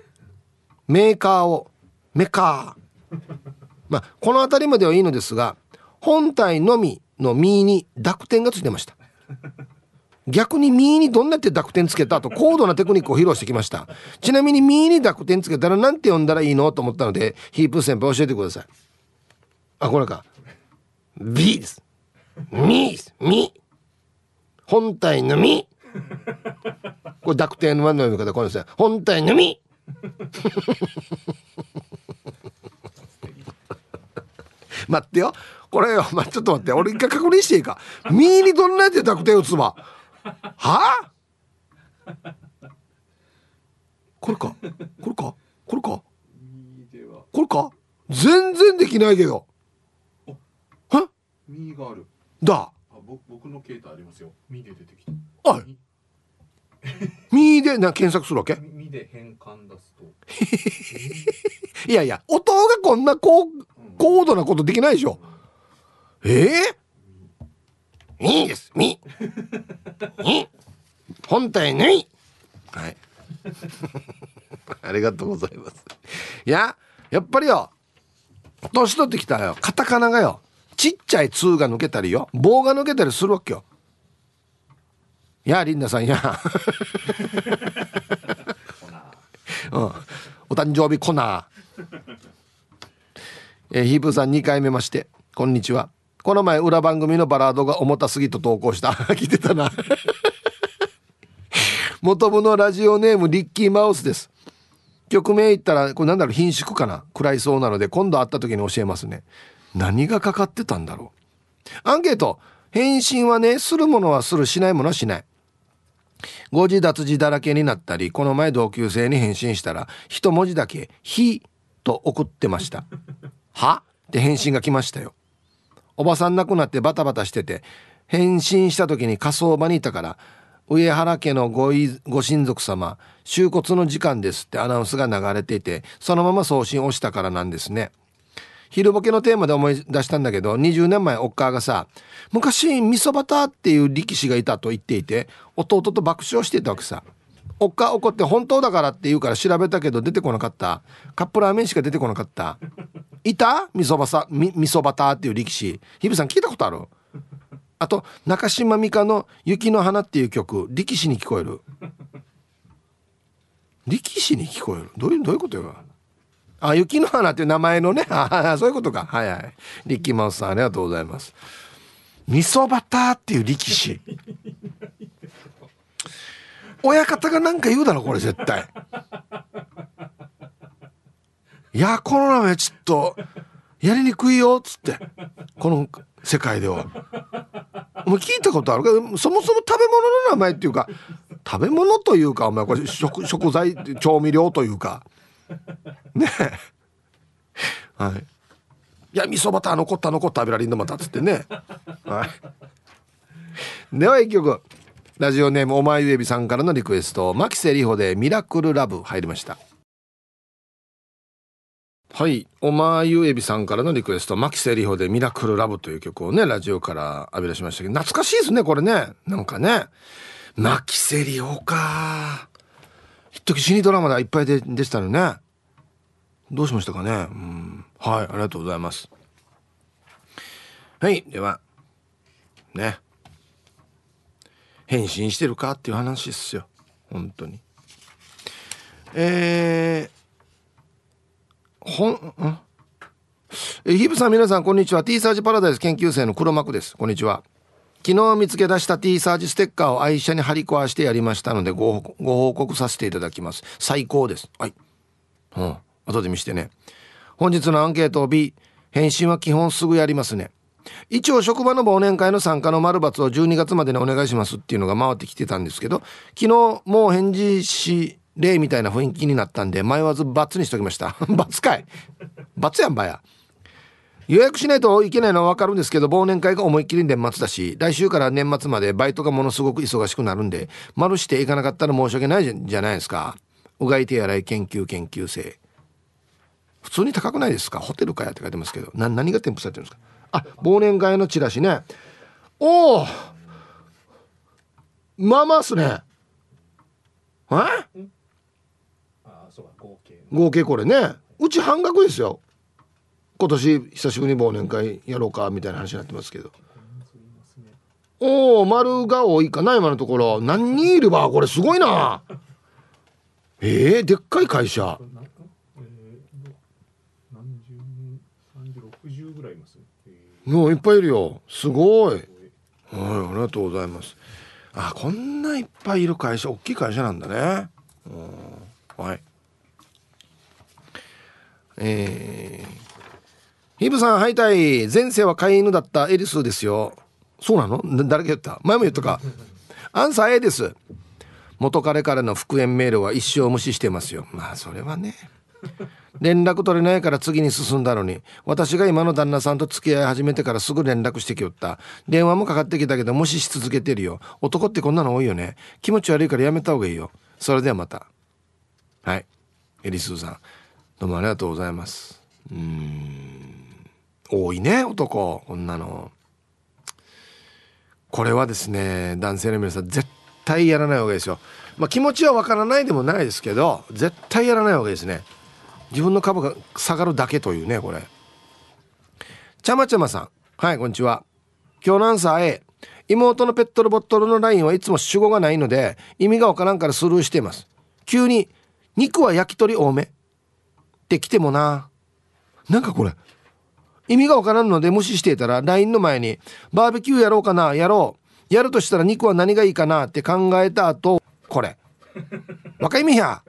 メーカーをメカー まあこの辺りまではいいのですが本体のみのミに濁点がついてました。逆にミーにどんなって濁点つけたと高度なテクニックを披露してきました。ちなみにミーに濁点つけたら何て呼んだらいいのと思ったのでヒープ先輩教えてください。あこれか。B です。ミです。ミ本体のみこれ濁点の読み方これですね。本体のみ待ってよ。これよ、まあ、ちょっと待って。俺一回確認していいか。ミにどんなやって濁点打つばはあ？これか？これか？これか？これか？全然できないけど。はミがある。だ。僕の携帯ありますよ。ミで出てきた。あミでな検索するわけ？ミで変換出すと。いやいや音がこんな高高度なことできないでしょ。ええー、いいです。み。い本体のい。はい。ありがとうございます。いややっぱりよ。年取ってきたよ。カタカナがよ。ちっちゃい「通が抜けたりよ。棒が抜けたりするわけよ。やあリンダさんや。うん、お誕生日コナーえー、ヒープさん2回目ましてこんにちは。この前裏番組のバラードが重たすぎと投稿した。聞いてたな。元部のラジオネームリッキーマウスです。曲名言ったらこれなんだろう品種かな？食らいそうなので今度会った時に教えますね。何がかかってたんだろう？アンケート。返信はねするものはするしないものはしない。誤字脱字だらけになったりこの前同級生に返信したら一文字だけ「ひ」と送ってました「は?」って返信が来ましたよ。おばさん亡くなってバタバタしてて返信した時に火葬場にいたから上原家のごご親族様収骨の時間ですってアナウンスが流れていてそのまま送信をしたからなんですね。昼ボケのテーマで思い出したんだけど20年前おっかがさ昔味噌バターっていう力士がいたと言っていて弟と爆笑してたわけさ。おっか怒って本当だからって言うから調べたけど出てこなかった。カップラーメンしか出てこなかった。いた？味噌バサ？味噌バターっていう力士。日比さん聞いたことある？あと中島美嘉の「雪の花」っていう曲。力士に聞こえる。力士に聞こえる？どういうどういうことよ？あ雪の花っていう名前のね。あ そういうことか。はいはい。リッキーマウスさんありがとうございます。味噌バターっていう力士。親方が何か言うだろこれ絶対。いやこの名前ちょっとやりにくいよっつって。この世界では。もう聞いたことあるけどそもそも食べ物の名前っていうか食べ物というかお前これ食食材調味料というか。ねえ。はい。いや味噌バター残った残った食べられんのまたっつってね。はい。では一曲。ラジオネームお前ゆえびさんからのリクエスト牧瀬里穂でミラクルラブ入りました。はいおまゆえびさんからのリクエスト牧瀬里穂でミラクルラブという曲をねラジオから浴び出しましたけど懐かしいですねこれね。なんかね。牧瀬里穂か。一時死にドラマでいっぱいででしたよね。どうしましたかね。うん。はいありがとうございます。はいではね。返信してるかっていう話ですよ。本当に。えー、ほんん？えヒブさん皆さんこんにちは。T サージパラダイス研究生の黒幕です。こんにちは。昨日見つけ出した T サージステッカーを愛車に貼り壊してやりましたのでご報告させていただきます。最高です。はい。うん。後で見してね。本日のアンケートを B 返信は基本すぐやりますね。一応職場の忘年会の参加の丸抜を12月までにお願いしますっていうのが回ってきてたんですけど昨日もう返事し例みたいな雰囲気になったんで迷わず×にしときました× かい×やんばや。予約しないといけないのは分かるんですけど忘年会が思いっきり年末だし来週から年末までバイトがものすごく忙しくなるんで丸していかなかったら申し訳ないじゃないですか。うがい手洗い研究研究生。普通に高くないですか？ホテルかやって書いてますけど。何が添付されてるんですか？あ忘年会のチラシね。おおまあまあっすね。え？合計合計これね。うち半額ですよ。今年久しぶりに忘年会やろうかみたいな話になってますけど。おお丸が多いかな今のところ。何人いればこれ。すごいな。えー、でっかい会社なえー、何十人三十六十ぐらいいます、えもういっぱいいるよ。すごい。はいありがとうございます。あこんないっぱいいる会社大きい会社なんだね。うんはい。えー、ヒブさんはいたい前世は飼い犬だった。エリスですよ。そうなの？誰が言った？前も言ったか。アンサー A です。元彼からの復縁メールは一生無視してますよ。まあそれはね。連絡取れないから次に進んだのに。私が今の旦那さんと付き合い始めてからすぐ連絡してきよった。電話もかかってきたけど無視し続けてるよ。男ってこんなの多いよね。気持ち悪いからやめた方がいいよ。それではまた。はい。エリスーさん。どうもありがとうございます。うん。多いね男。こんなの。これはですね男性の皆さん絶対やらない方がいいですよ。まあ気持ちはわからないでもないですけど絶対やらない方がいいですね。自分の株が下がるだけというねこれ。ちゃまちゃまさん。はいこんにちは。今日のアンサー A 妹のペットボトルのラインはいつも主語がないので意味がわからんからスルーしています。急に肉は焼き鳥多め。って来てもな。なんかこれ。意味がわからんので無視していたら LINE の前にバーベキューやろうかなやろう。やるとしたら肉は何がいいかなって考えた後これ。若いみや。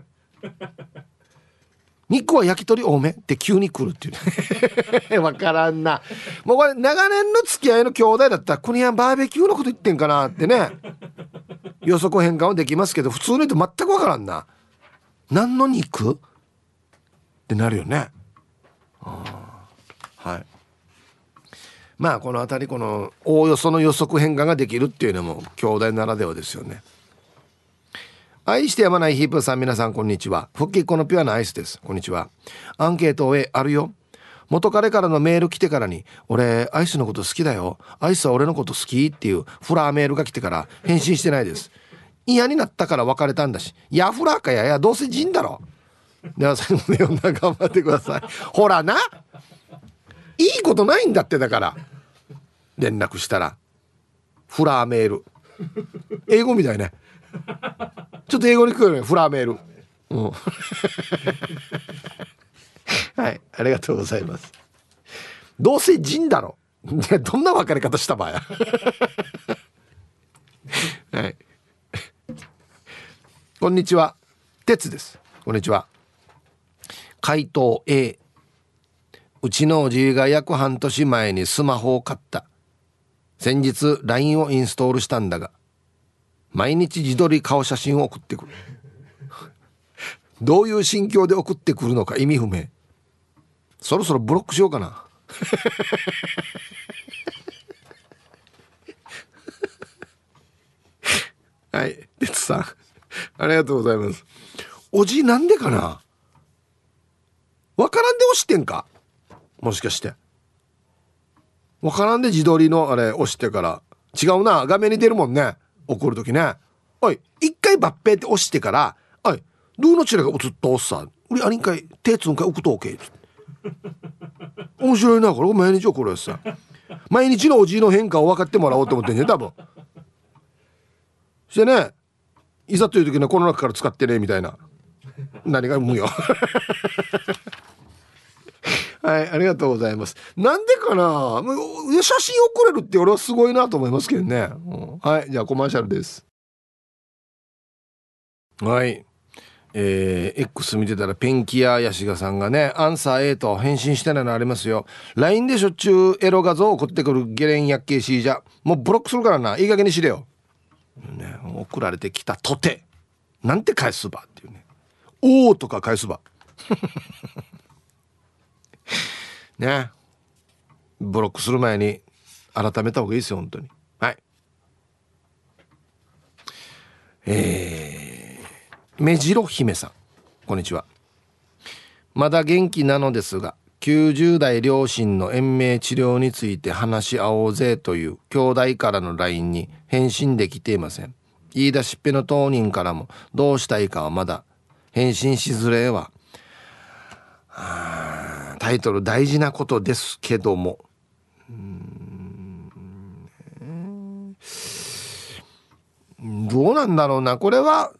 肉は焼き鳥多めって急に来るっていうね。わからんな。もうこれ長年の付き合いの兄弟だったらこの辺バーベキューのこと言ってんかなってね。予測変換はできますけど普通の人全くわからんな。何の肉ってなるよね。はい。まあこの辺りこのおおよその予測変換ができるっていうのも兄弟ならではですよね。愛してやまないヒープさん皆さんこんにちは。復帰っ子のピュアなアイスです。こんにちは。アンケート A あるよ。元彼からのメール来てからに「俺アイスのこと好きだよ。アイスは俺のこと好き?」っていうフラーメールが来てから返信してないです。嫌になったから別れたんだし。いやフラーかやいやどうせ人だろ。では最後まで女頑張ってください。ほらな。いいことないんだってだから。連絡したら。フラーメール。英語みたいね。ちょっと英語に聞こえるね。フラーメール。うん。はい。ありがとうございます。どうせ人だろ。どんな別れ方した場合や。はい。こんにちは。鉄です。こんにちは。回答 A うちのおじいが約半年前にスマホを買った。先日 LINE をインストールしたんだが毎日自撮り顔写真を送ってくる。どういう心境で送ってくるのか意味不明。そろそろブロックしようかな。はい哲さん。ありがとうございます。おじなんでかな？わからんで押してんか？もしかして。わからんで自撮りのあれ押してから。違うな画面に出るもんね。怒る時ね。おい一回抜兵って押してからおいどうのチラが映ったおっさん。俺ありんかい手つんかい送とおけ。面白いなこれ。毎日怒るやつさ。毎日のおじいの変化を分かってもらおうと思ってんね多分。してねいざという時にこの中から使ってねみたいな。何が無よ。はい、ありがとうございます。なんでかな？写真送れるって俺はすごいなと思いますけどね。うんはい、じゃあコマーシャルです。はい。えー、X 見てたらペンキ屋ヤシガさんがね、アンサー A と返信してないのありますよ。LINE でしょっちゅうエロ画像送ってくるゲレンヤッケーシーじゃ、もうブロックするからな。いい加減にしれよ。ね、送られてきたとて、なんて返すばっていうね。おーとか返すば。ね。ブロックする前に改めた方がいいですよ本当に。はい。えー、目白姫さん。こんにちは。まだ元気なのですが90代両親の延命治療について話し合おうぜという兄弟からの LINE に返信できていません。言い出しっぺの当人からもどうしたいかはまだ返信しづれはタイトル大事なことですけども。どうなんだろうな。これは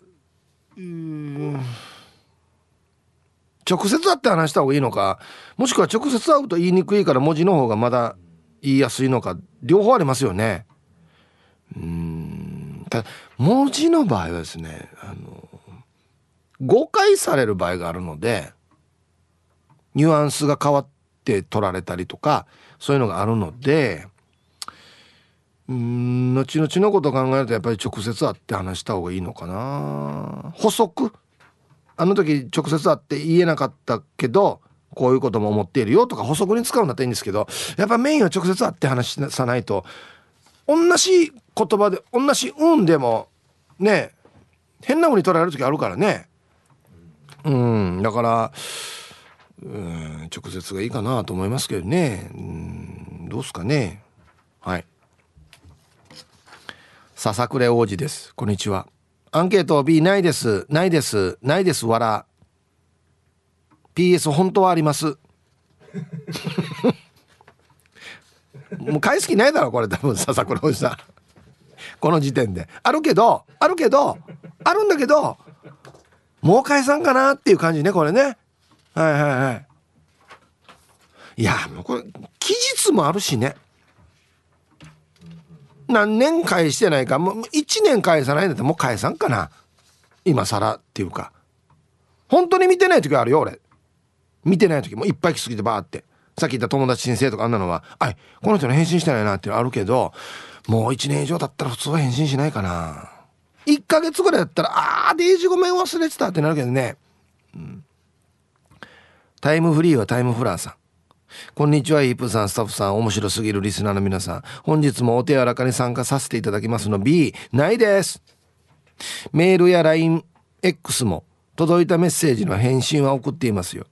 直接会って話した方がいいのかもしくは直接会うと言いにくいから文字の方がまだ言いやすいのか両方ありますよね。うん。ただ文字の場合はですねあの誤解される場合があるのでニュアンスが変わって取られたりとかそういうのがあるのでうん後々のことを考えるとやっぱり直接会って話した方がいいのかな。補足？あの時直接会って言えなかったけどこういうことも思っているよとか補足に使うんだったらいいんですけどやっぱメインは直接会って話さないと同じ言葉で同じ「うん」でもね変な風に取られる時あるからね。うんだからうん直接がいいかなと思いますけどね。うんどうすかね。はい。笹暮王子です。こんにちは。アンケート B ないです。ないです。ないです。わら PS 本当はあります。もう返す気ないだろこれ。多分笹倉おじさん。この時点で。あるけどあるけどあるんだけどもう解散かなっていう感じねこれね。はいはいはい。いやもうこれ期日もあるしね。何年返してないか。もう1年返さないんだったらもう返さんかな。今更っていうか。本当に見てない時あるよ俺。見てない時。もいっぱい来すぎてバーって。さっき言った友達申請とかあんなのは「あいこの人の返信してないな」っていうのあるけどもう1年以上だったら普通は返信しないかな。1ヶ月ぐらいだったら「あーデイジごめん忘れてた」ってなるけどね、うん、タイムフリーはタイムフラーさん。こんにちはイープさんスタッフさん面白すぎるリスナーの皆さん。本日もお手柔らかに参加させていただきますの B ないです。メールや LINEX も届いたメッセージの返信は送っていますよ。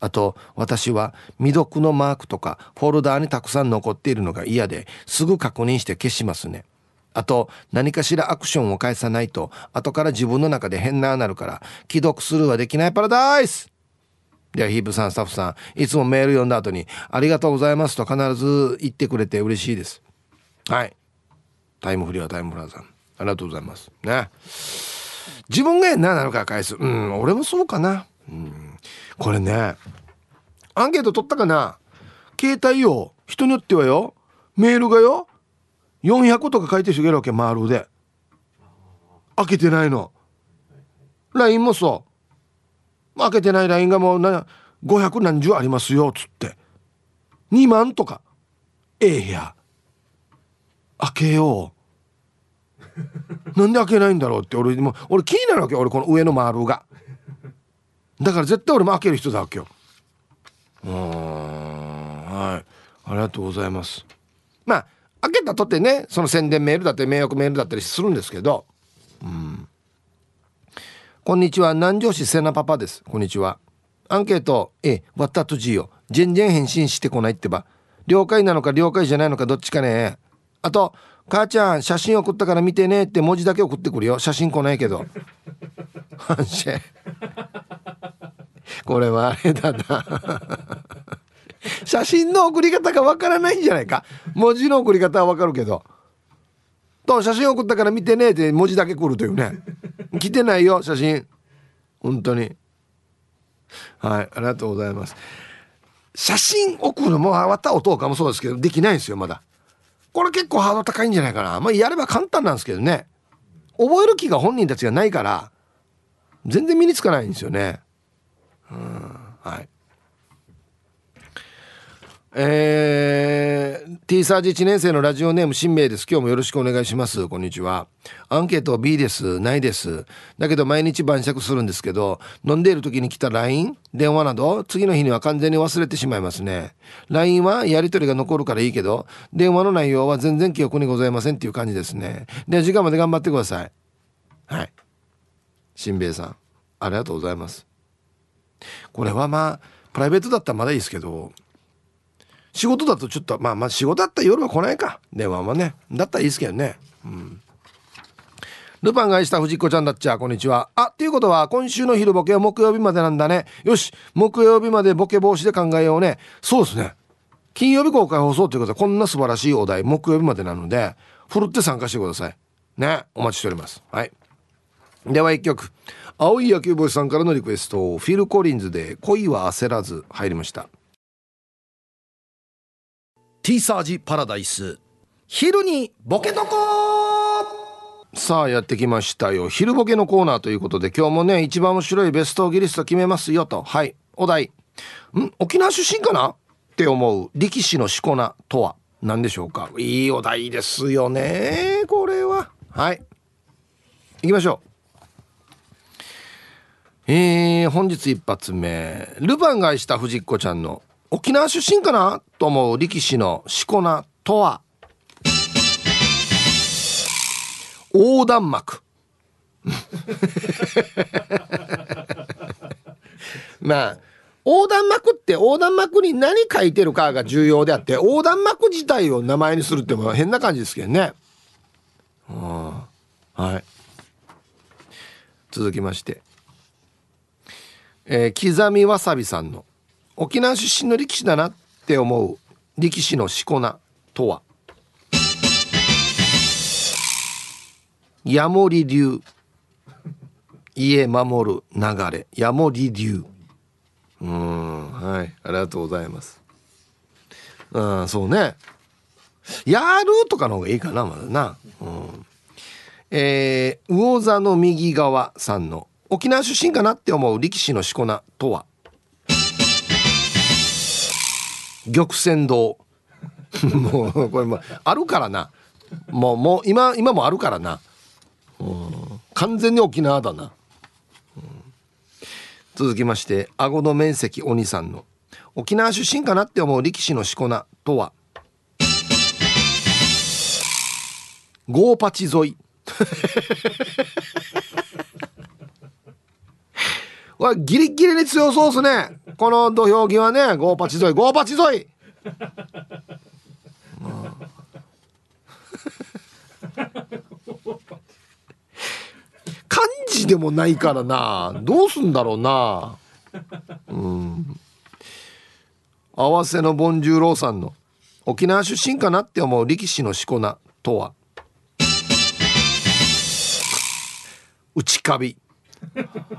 あと私は未読のマークとかフォルダーにたくさん残っているのが嫌ですぐ確認して消しますね。あと何かしらアクションを返さないと後から自分の中で変ななるから既読するはできないパラダイス。ではヒープさんスタッフさんいつもメール読んだ後に「ありがとうございます」と必ず言ってくれて嬉しいです。はい。タイムフリーはタイムフラーさん。ありがとうございます。ね。自分が変ななるか返す。うん俺もそうかな。うん。これねアンケート取ったかな。携帯よ人によってはよ。メールがよ。400とか書いてる人がいるわけ丸で。開けてないの。LINE もそう。開けてない LINE がもう500何十ありますよっつって。2万とか。ええや開けよう。なんで開けないんだろうって俺も俺気になるわけ俺この上の丸が。だから絶対俺も開ける人だわけよ。うんはい。ありがとうございます。まあ開けたとってねその宣伝メールだったり迷惑メールだったりするんですけど。うん。こんにちは。南城市セナパパです。こんにちは。アンケート。えわったとじよ。全然返信してこないってば。了解なのか了解じゃないのかどっちかね。あと母ちゃん写真送ったから見てね。って文字だけ送ってくるよ。写真来ないけど。反射 これはあれだな。写真の送り方がわからないんじゃないか。文字の送り方はわかるけど。と写真送ったから見てね。って文字だけ来るというね。来てないよ写真。本当に。はいありがとうございます。写真送るのもわた音かもそうですけどできないんですよまだ。これ結構ハードル高いんじゃないかな。まあやれば簡単なんですけどね。覚える気が本人たちがないから全然身につかないんですよね。うんはい。えー、T サージ1年生のラジオネーム新名です。今日もよろしくお願いします。こんにちは。アンケート B です。ないです。だけど毎日晩酌するんですけど飲んでいる時に来た LINE 電話など次の日には完全に忘れてしまいますね。LINE はやり取りが残るからいいけど電話の内容は全然記憶にございませんっていう感じですね。で時間まで頑張ってください。はい。新兵衛さんありがとうございます。これはまあプライベートだったらまだいいですけど仕事だとちょっとまあまあ仕事だったら夜は来ないか。電話はね。だったらいいですけどね。うん。ルパンがした藤子ちゃんだっちゃこんにちは。あっていうことは今週の昼ボケは木曜日までなんだね。よし。木曜日までボケ防止で考えようね。そうですね。金曜日公開放送ということでこんな素晴らしいお題木曜日までなのでふるって参加してください。ね。お待ちしております。はい。では一曲。青い野球帽子さんからのリクエスト。フィル・コリンズで「恋は焦らず」入りました。ティーサージパラダイス。昼にボケとこさあやってきましたよ。昼ボケのコーナーということで今日もね一番面白いベストギリスト決めますよと。はいお題。ん？沖縄出身かな？って思う。力士のしこ名とは。何でしょうか？いいお題ですよねこれは。はい。行きましょう。えー、本日一発目。ルパンが愛した藤子ちゃんの沖縄出身かなと思う力士のしこ名とは？横断幕。まあ横断幕って横断幕に何書いてるかが重要であって横断幕自体を名前にするっても変な感じですけどね。はい。続きまして。えー、刻みわさびさんの。沖縄出身の力士だなって思う力士のしこ名とは？ヤモリ流。家守る流れ。ヤモリ流。うんはい。ありがとうございます。うんそうね。やるとかの方がいいかなまだな。うん。えー、魚座の右側さんの沖縄出身かなって思う力士のしこ名とは？玉泉堂。もうこれもあるからな。もうもう今今もあるからな、うん、完全に沖縄だな、うん、続きまして顎の面積鬼さんの。沖縄出身かなって思う力士のしこ名とは？ゴーパチ沿いわギリギリに強そうですね。この土俵際ね。ゴーパチ沿い。ゴーパチ沿い。漢字でもないからな。どうすんだろうな。うん。合わせのボンジューローさんの沖縄出身かなって思う力士のしこ名とは。内カビ。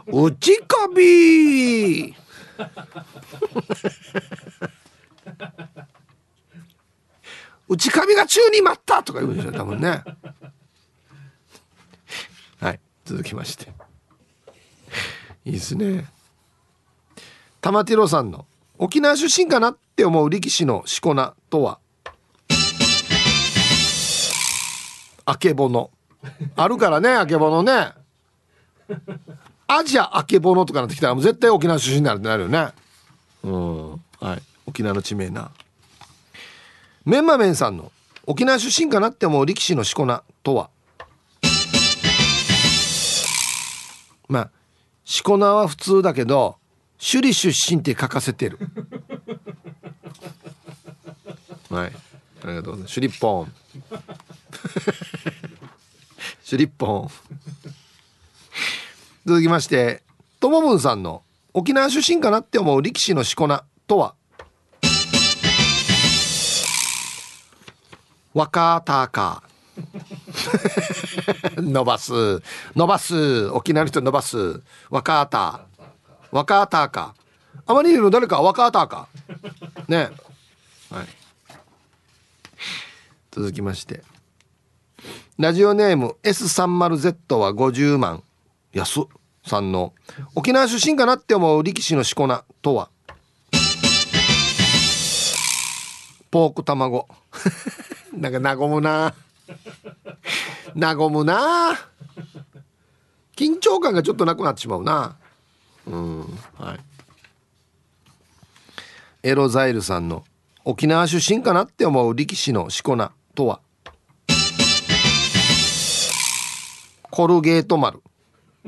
内カビ。内カビが宙に舞ったとか言うんでしょ多分ね。はい続きまして。いいですね。玉ティロさんの沖縄出身かなって思う力士のしこ名とは？あけぼの。あるからねあけぼのね。アジアあけぼのとかなってきたらもう絶対沖縄出身になるってなるよね。うん。はい。沖縄の地名な。メンマメンさんの沖縄出身かなって思う力士のしこ名とは？まあしこ名は普通だけど首里出身って書かせてる。はい。ありがとうございます。シュリッポン。シュリッポン続きましてともぶんさんの沖縄出身かなって思う力士のしこ名とは？若田か伸ばす。伸ばす。沖縄の人伸ばす。若田若田かあまりにも誰か若田かね。はい。続きまして。ラジオネーム S30Z は50万。安さんの沖縄出身かなって思う力士のしこ名とは？ポーク卵。なんか和むな。和むな。緊張感がちょっとなくなってしまうな。うん。はい。エロザイルさんの沖縄出身かなって思う力士のしこ名とは？コルゲート丸。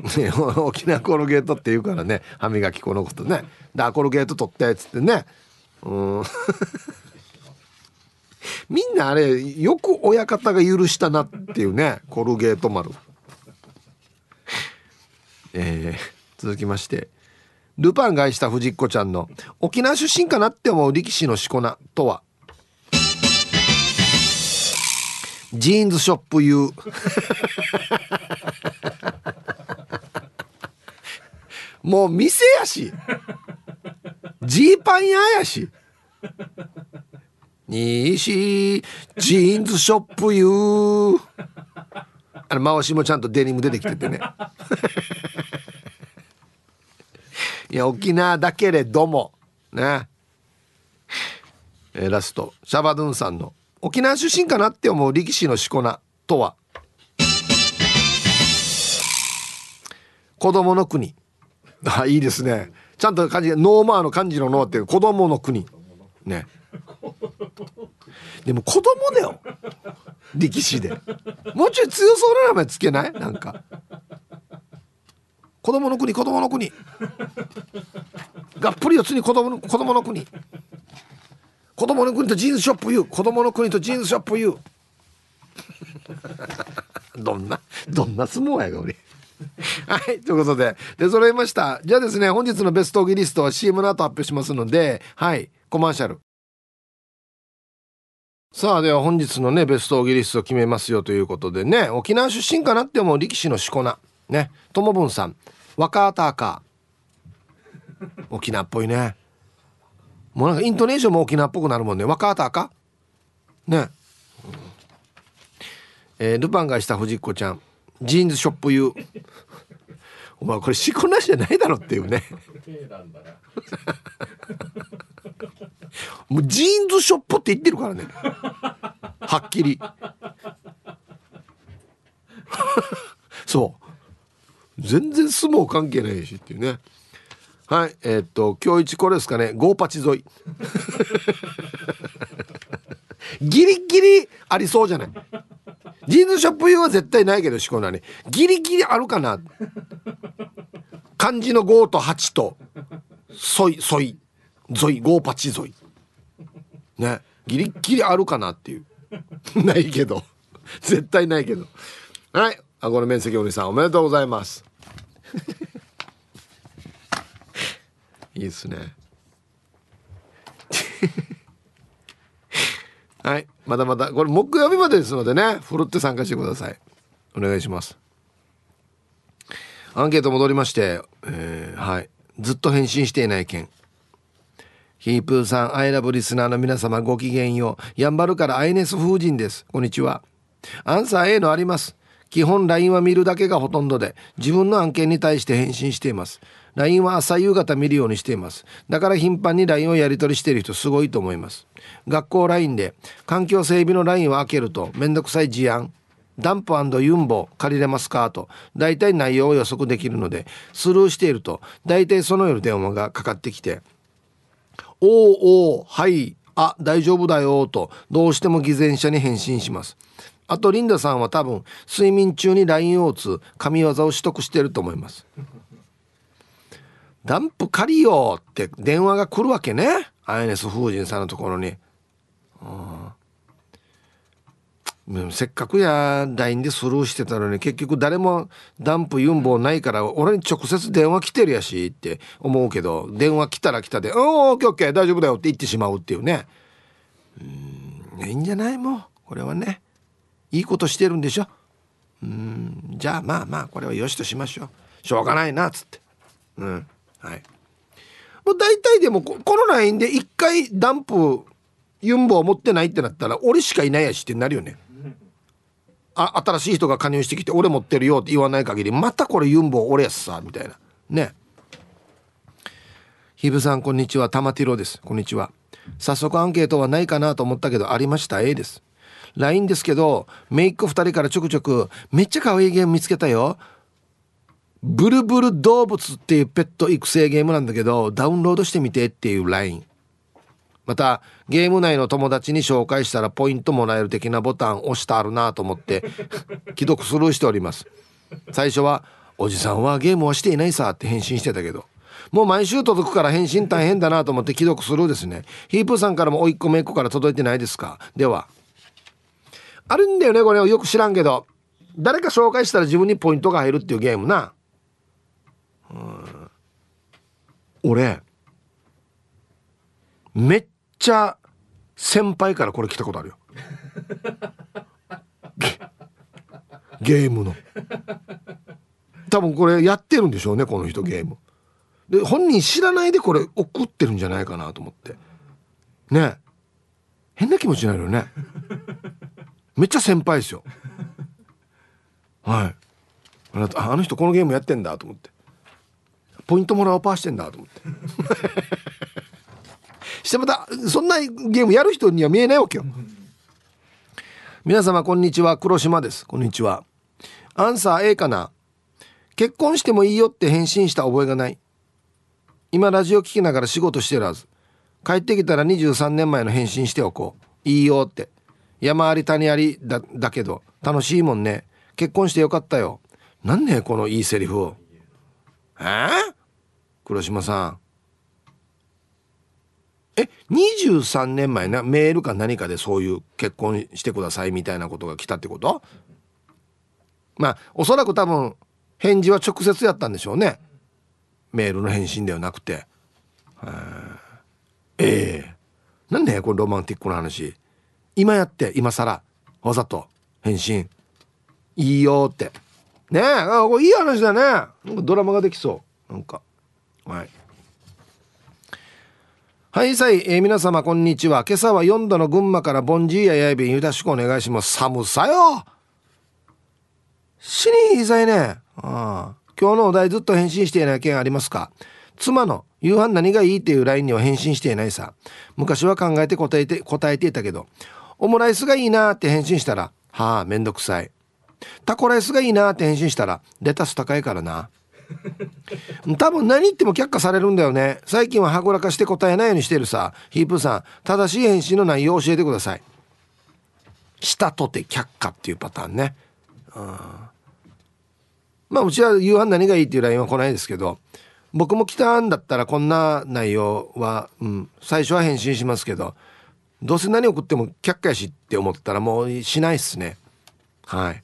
ね、沖縄コルゲートって言うからね歯磨き粉のことね「だコルゲート取って」っつってね。うん。みんなあれよく親方が許したなっていうねコルゲート丸。えー、続きまして。ルパンが愛した藤子ちゃんの沖縄出身かなって思う力士のしこ名とは？ジーンズショップ U もう店やし。ジーパン屋やし。西ジーンズショップ U あの回しもちゃんとデニム出てきててね。いや沖縄だけれどもね。えー、ラスト。シャバドゥンさんの沖縄出身かなって思う力士のしこ名とは？子供の国。あいいですね。ちゃんと漢字ノーマーの漢字の脳っていう子供の国。ね。でも子供だよ。力士で。もうちょい強そうな名前つけない？なんか。子供の国子供の国。がっぷり四つに子供の子供の国。子供の国とジーンズショップ U 子供の国とジーンズショップ U どんなどんな相撲やが俺。はいということで。で揃いました。じゃあですね本日のベストオギリストは CM の後発表しますのではいコマーシャル。さあでは本日のねベストオギリストを決めますよということでね。沖縄出身かなって思う力士のしこ名。ね。友文さん。若田か。沖縄っぽいね。もうなんかイントネーションも沖縄っぽくなるもんね。若田か。ね。えー、ルパンがした藤子ちゃん。ジーンズショップ U お前これしこなしじゃないだろっていうね。もうジーンズショップって言ってるからね。はっきり。そう。全然相撲関係ないしっていうね。はいえー、っと今日一これですかね。ゴーパチ沿い。ギリギリありそうじゃないジーンズショップ用は絶対ないけどしこなに。ギリギリあるかな。漢字の5と8と。ソイソイ。ゾイ。ゴーパチゾイ。ね。ギリギリあるかなっていう。ないけど。絶対ないけど。はい。顎の面積お兄さんおめでとうございます。いいですね。はいまだまだこれ木曜日までですのでねふるって参加してくださいお願いしますアンケート戻りまして、えー、はいずっと返信していない件ヒープーさん、アイラブリスナーの皆様ごきげんよう。やんばるからアイネス風神です。こんにちは。アンサー A のあります。基本 LINE は見るだけがほとんどで、自分の案件に対して返信しています。LINE は朝夕方見るようにしています。だから頻繁に LINE をやり取りしている人すごいと思います。学校 LINE で環境整備の LINE を開けるとめんどくさい事案、ダンプユンボ借りれますかと大体内容を予測できるのでスルーしていると大体その夜電話がかかってきておうおおはいあ大丈夫だよとどうしても偽善者に返信します。あとリンダさんは多分睡眠中に LINE を打つ神業を取得してると思います。ダンプ借りようって電話が来るわけね。アイネス風神さんのところに。せっかくや LINE でスルーしてたのに結局誰もダンプユンボないから俺に直接電話来てるやしって思うけど電話来たら来たで「おおオッケーオッケー大丈夫だよ」って言ってしまうっていうね。うん。いいんじゃないもう？これはね。いいことしてるんでしょ？うん。じゃあまあまあこれはよしとしましょう。しょうがないなっつって。うん。はい。もう大体でもこの LINE で一回ダンプユンボを持ってないってなったら俺しかいないやしってなるよね。あ新しい人が加入してきて俺持ってるよって言わない限りまたこれユンボ俺やさみたいな。ね。ひぶさんこんにちは。玉ティロです。こんにちは。早速アンケートはないかなと思ったけどありました。A です。LINE ですけどめいっ子2人からちょくちょくめっちゃ可愛いゲーム見つけたよ。ブルブル動物っていうペット育成ゲームなんだけどダウンロードしてみてっていう LINE またゲーム内の友達に紹介したらポイントもらえる的なボタン押してあるなと思って 既読スルーしております。最初は「おじさんはゲームはしていないさ」って返信してたけどもう毎週届くから返信大変だなと思って既読スルーですね。ヒープーさんからもおいっ子めいっ子から届いてないですか？ではあるんだよねこれよく知らんけど誰か紹介したら自分にポイントが入るっていうゲームな。俺めっちゃ先輩からこれ来たことあるよ。ゲームの。多分これやってるんでしょうねこの人ゲーム。で本人知らないでこれ送ってるんじゃないかなと思って。ね。変な気持ちになるよね。めっちゃ先輩ですよ。はい。あの人このゲームやってんだと思って。ポイントもらおうパーしてんだと思って。してまたそんなゲームやる人には見えないわけよ。皆様こんにちは。黒島です。こんにちは。アンサー A かな。結婚してもいいよって返信した覚えがない。今ラジオ聞きながら仕事してるはず。帰ってきたら23年前の返信しておこう。いいよって。山あり谷ありだだけど楽しいもんね。結婚してよかったよ。なんねこのいいセリフを。えー、黒島さん。え23年前なメールか何かでそういう結婚してくださいみたいなことが来たってこと？まあおそらく多分返事は直接やったんでしょうね。メールの返信ではなくて。ええ。ー、なんでこれロマンティックな話？今やって今更わざと返信。いいよって。ねえこれいい話だね。なんかドラマができそう。なんか。はい。はいさい、えー、皆様こんにちは。今朝は4度の群馬からボンジーややいびんよろしくお願いします。寒さよ。死にいざいね。ああ。今日のお題ずっと返信していない件ありますか？妻の夕飯何がいいっていう LINE には返信していないさ。昔は考えて答えて答えていたけどオムライスがいいなって返信したらはあめんどくさい。タコライスがいいなって返信したらレタス高いからな。多分何言っても却下されるんだよね。最近ははぐらかして答えないようにしてるさ。ヒープさん正しい返信の内容を教えてください。したとて却下っていうパターンね。うんまあうちは夕飯何がいいっていう LINE は来ないですけど僕も来たんだったらこんな内容は、うん、最初は返信しますけどどうせ何送っても却下やしって思ったらもうしないっすね。はい。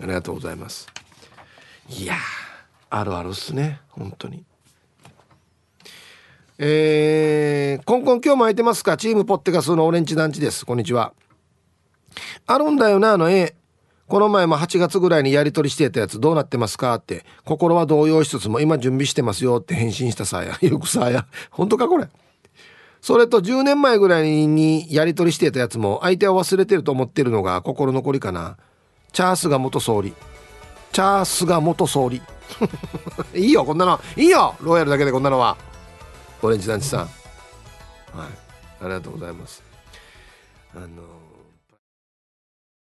ありがとうございます。いやあるあるっすね本当に。えー、コンコン今日も空いてますか？チームポッテガスのオレンジ団地です。こんにちは。あるんだよなあの絵。この前も8月ぐらいにやり取りしてたやつ。どうなってますか？って。心は動揺しつつも今準備してますよって返信したさや。よくさや。本当かこれ？それと10年前ぐらいにやり取りしてたやつも相手は忘れてると思ってるのが心残りかな。チャースが元総理。チャースが元総理。いいよこんなの。いいよロイヤルだけでこんなのは。オレンジ団地さん。はい。ありがとうございます。あの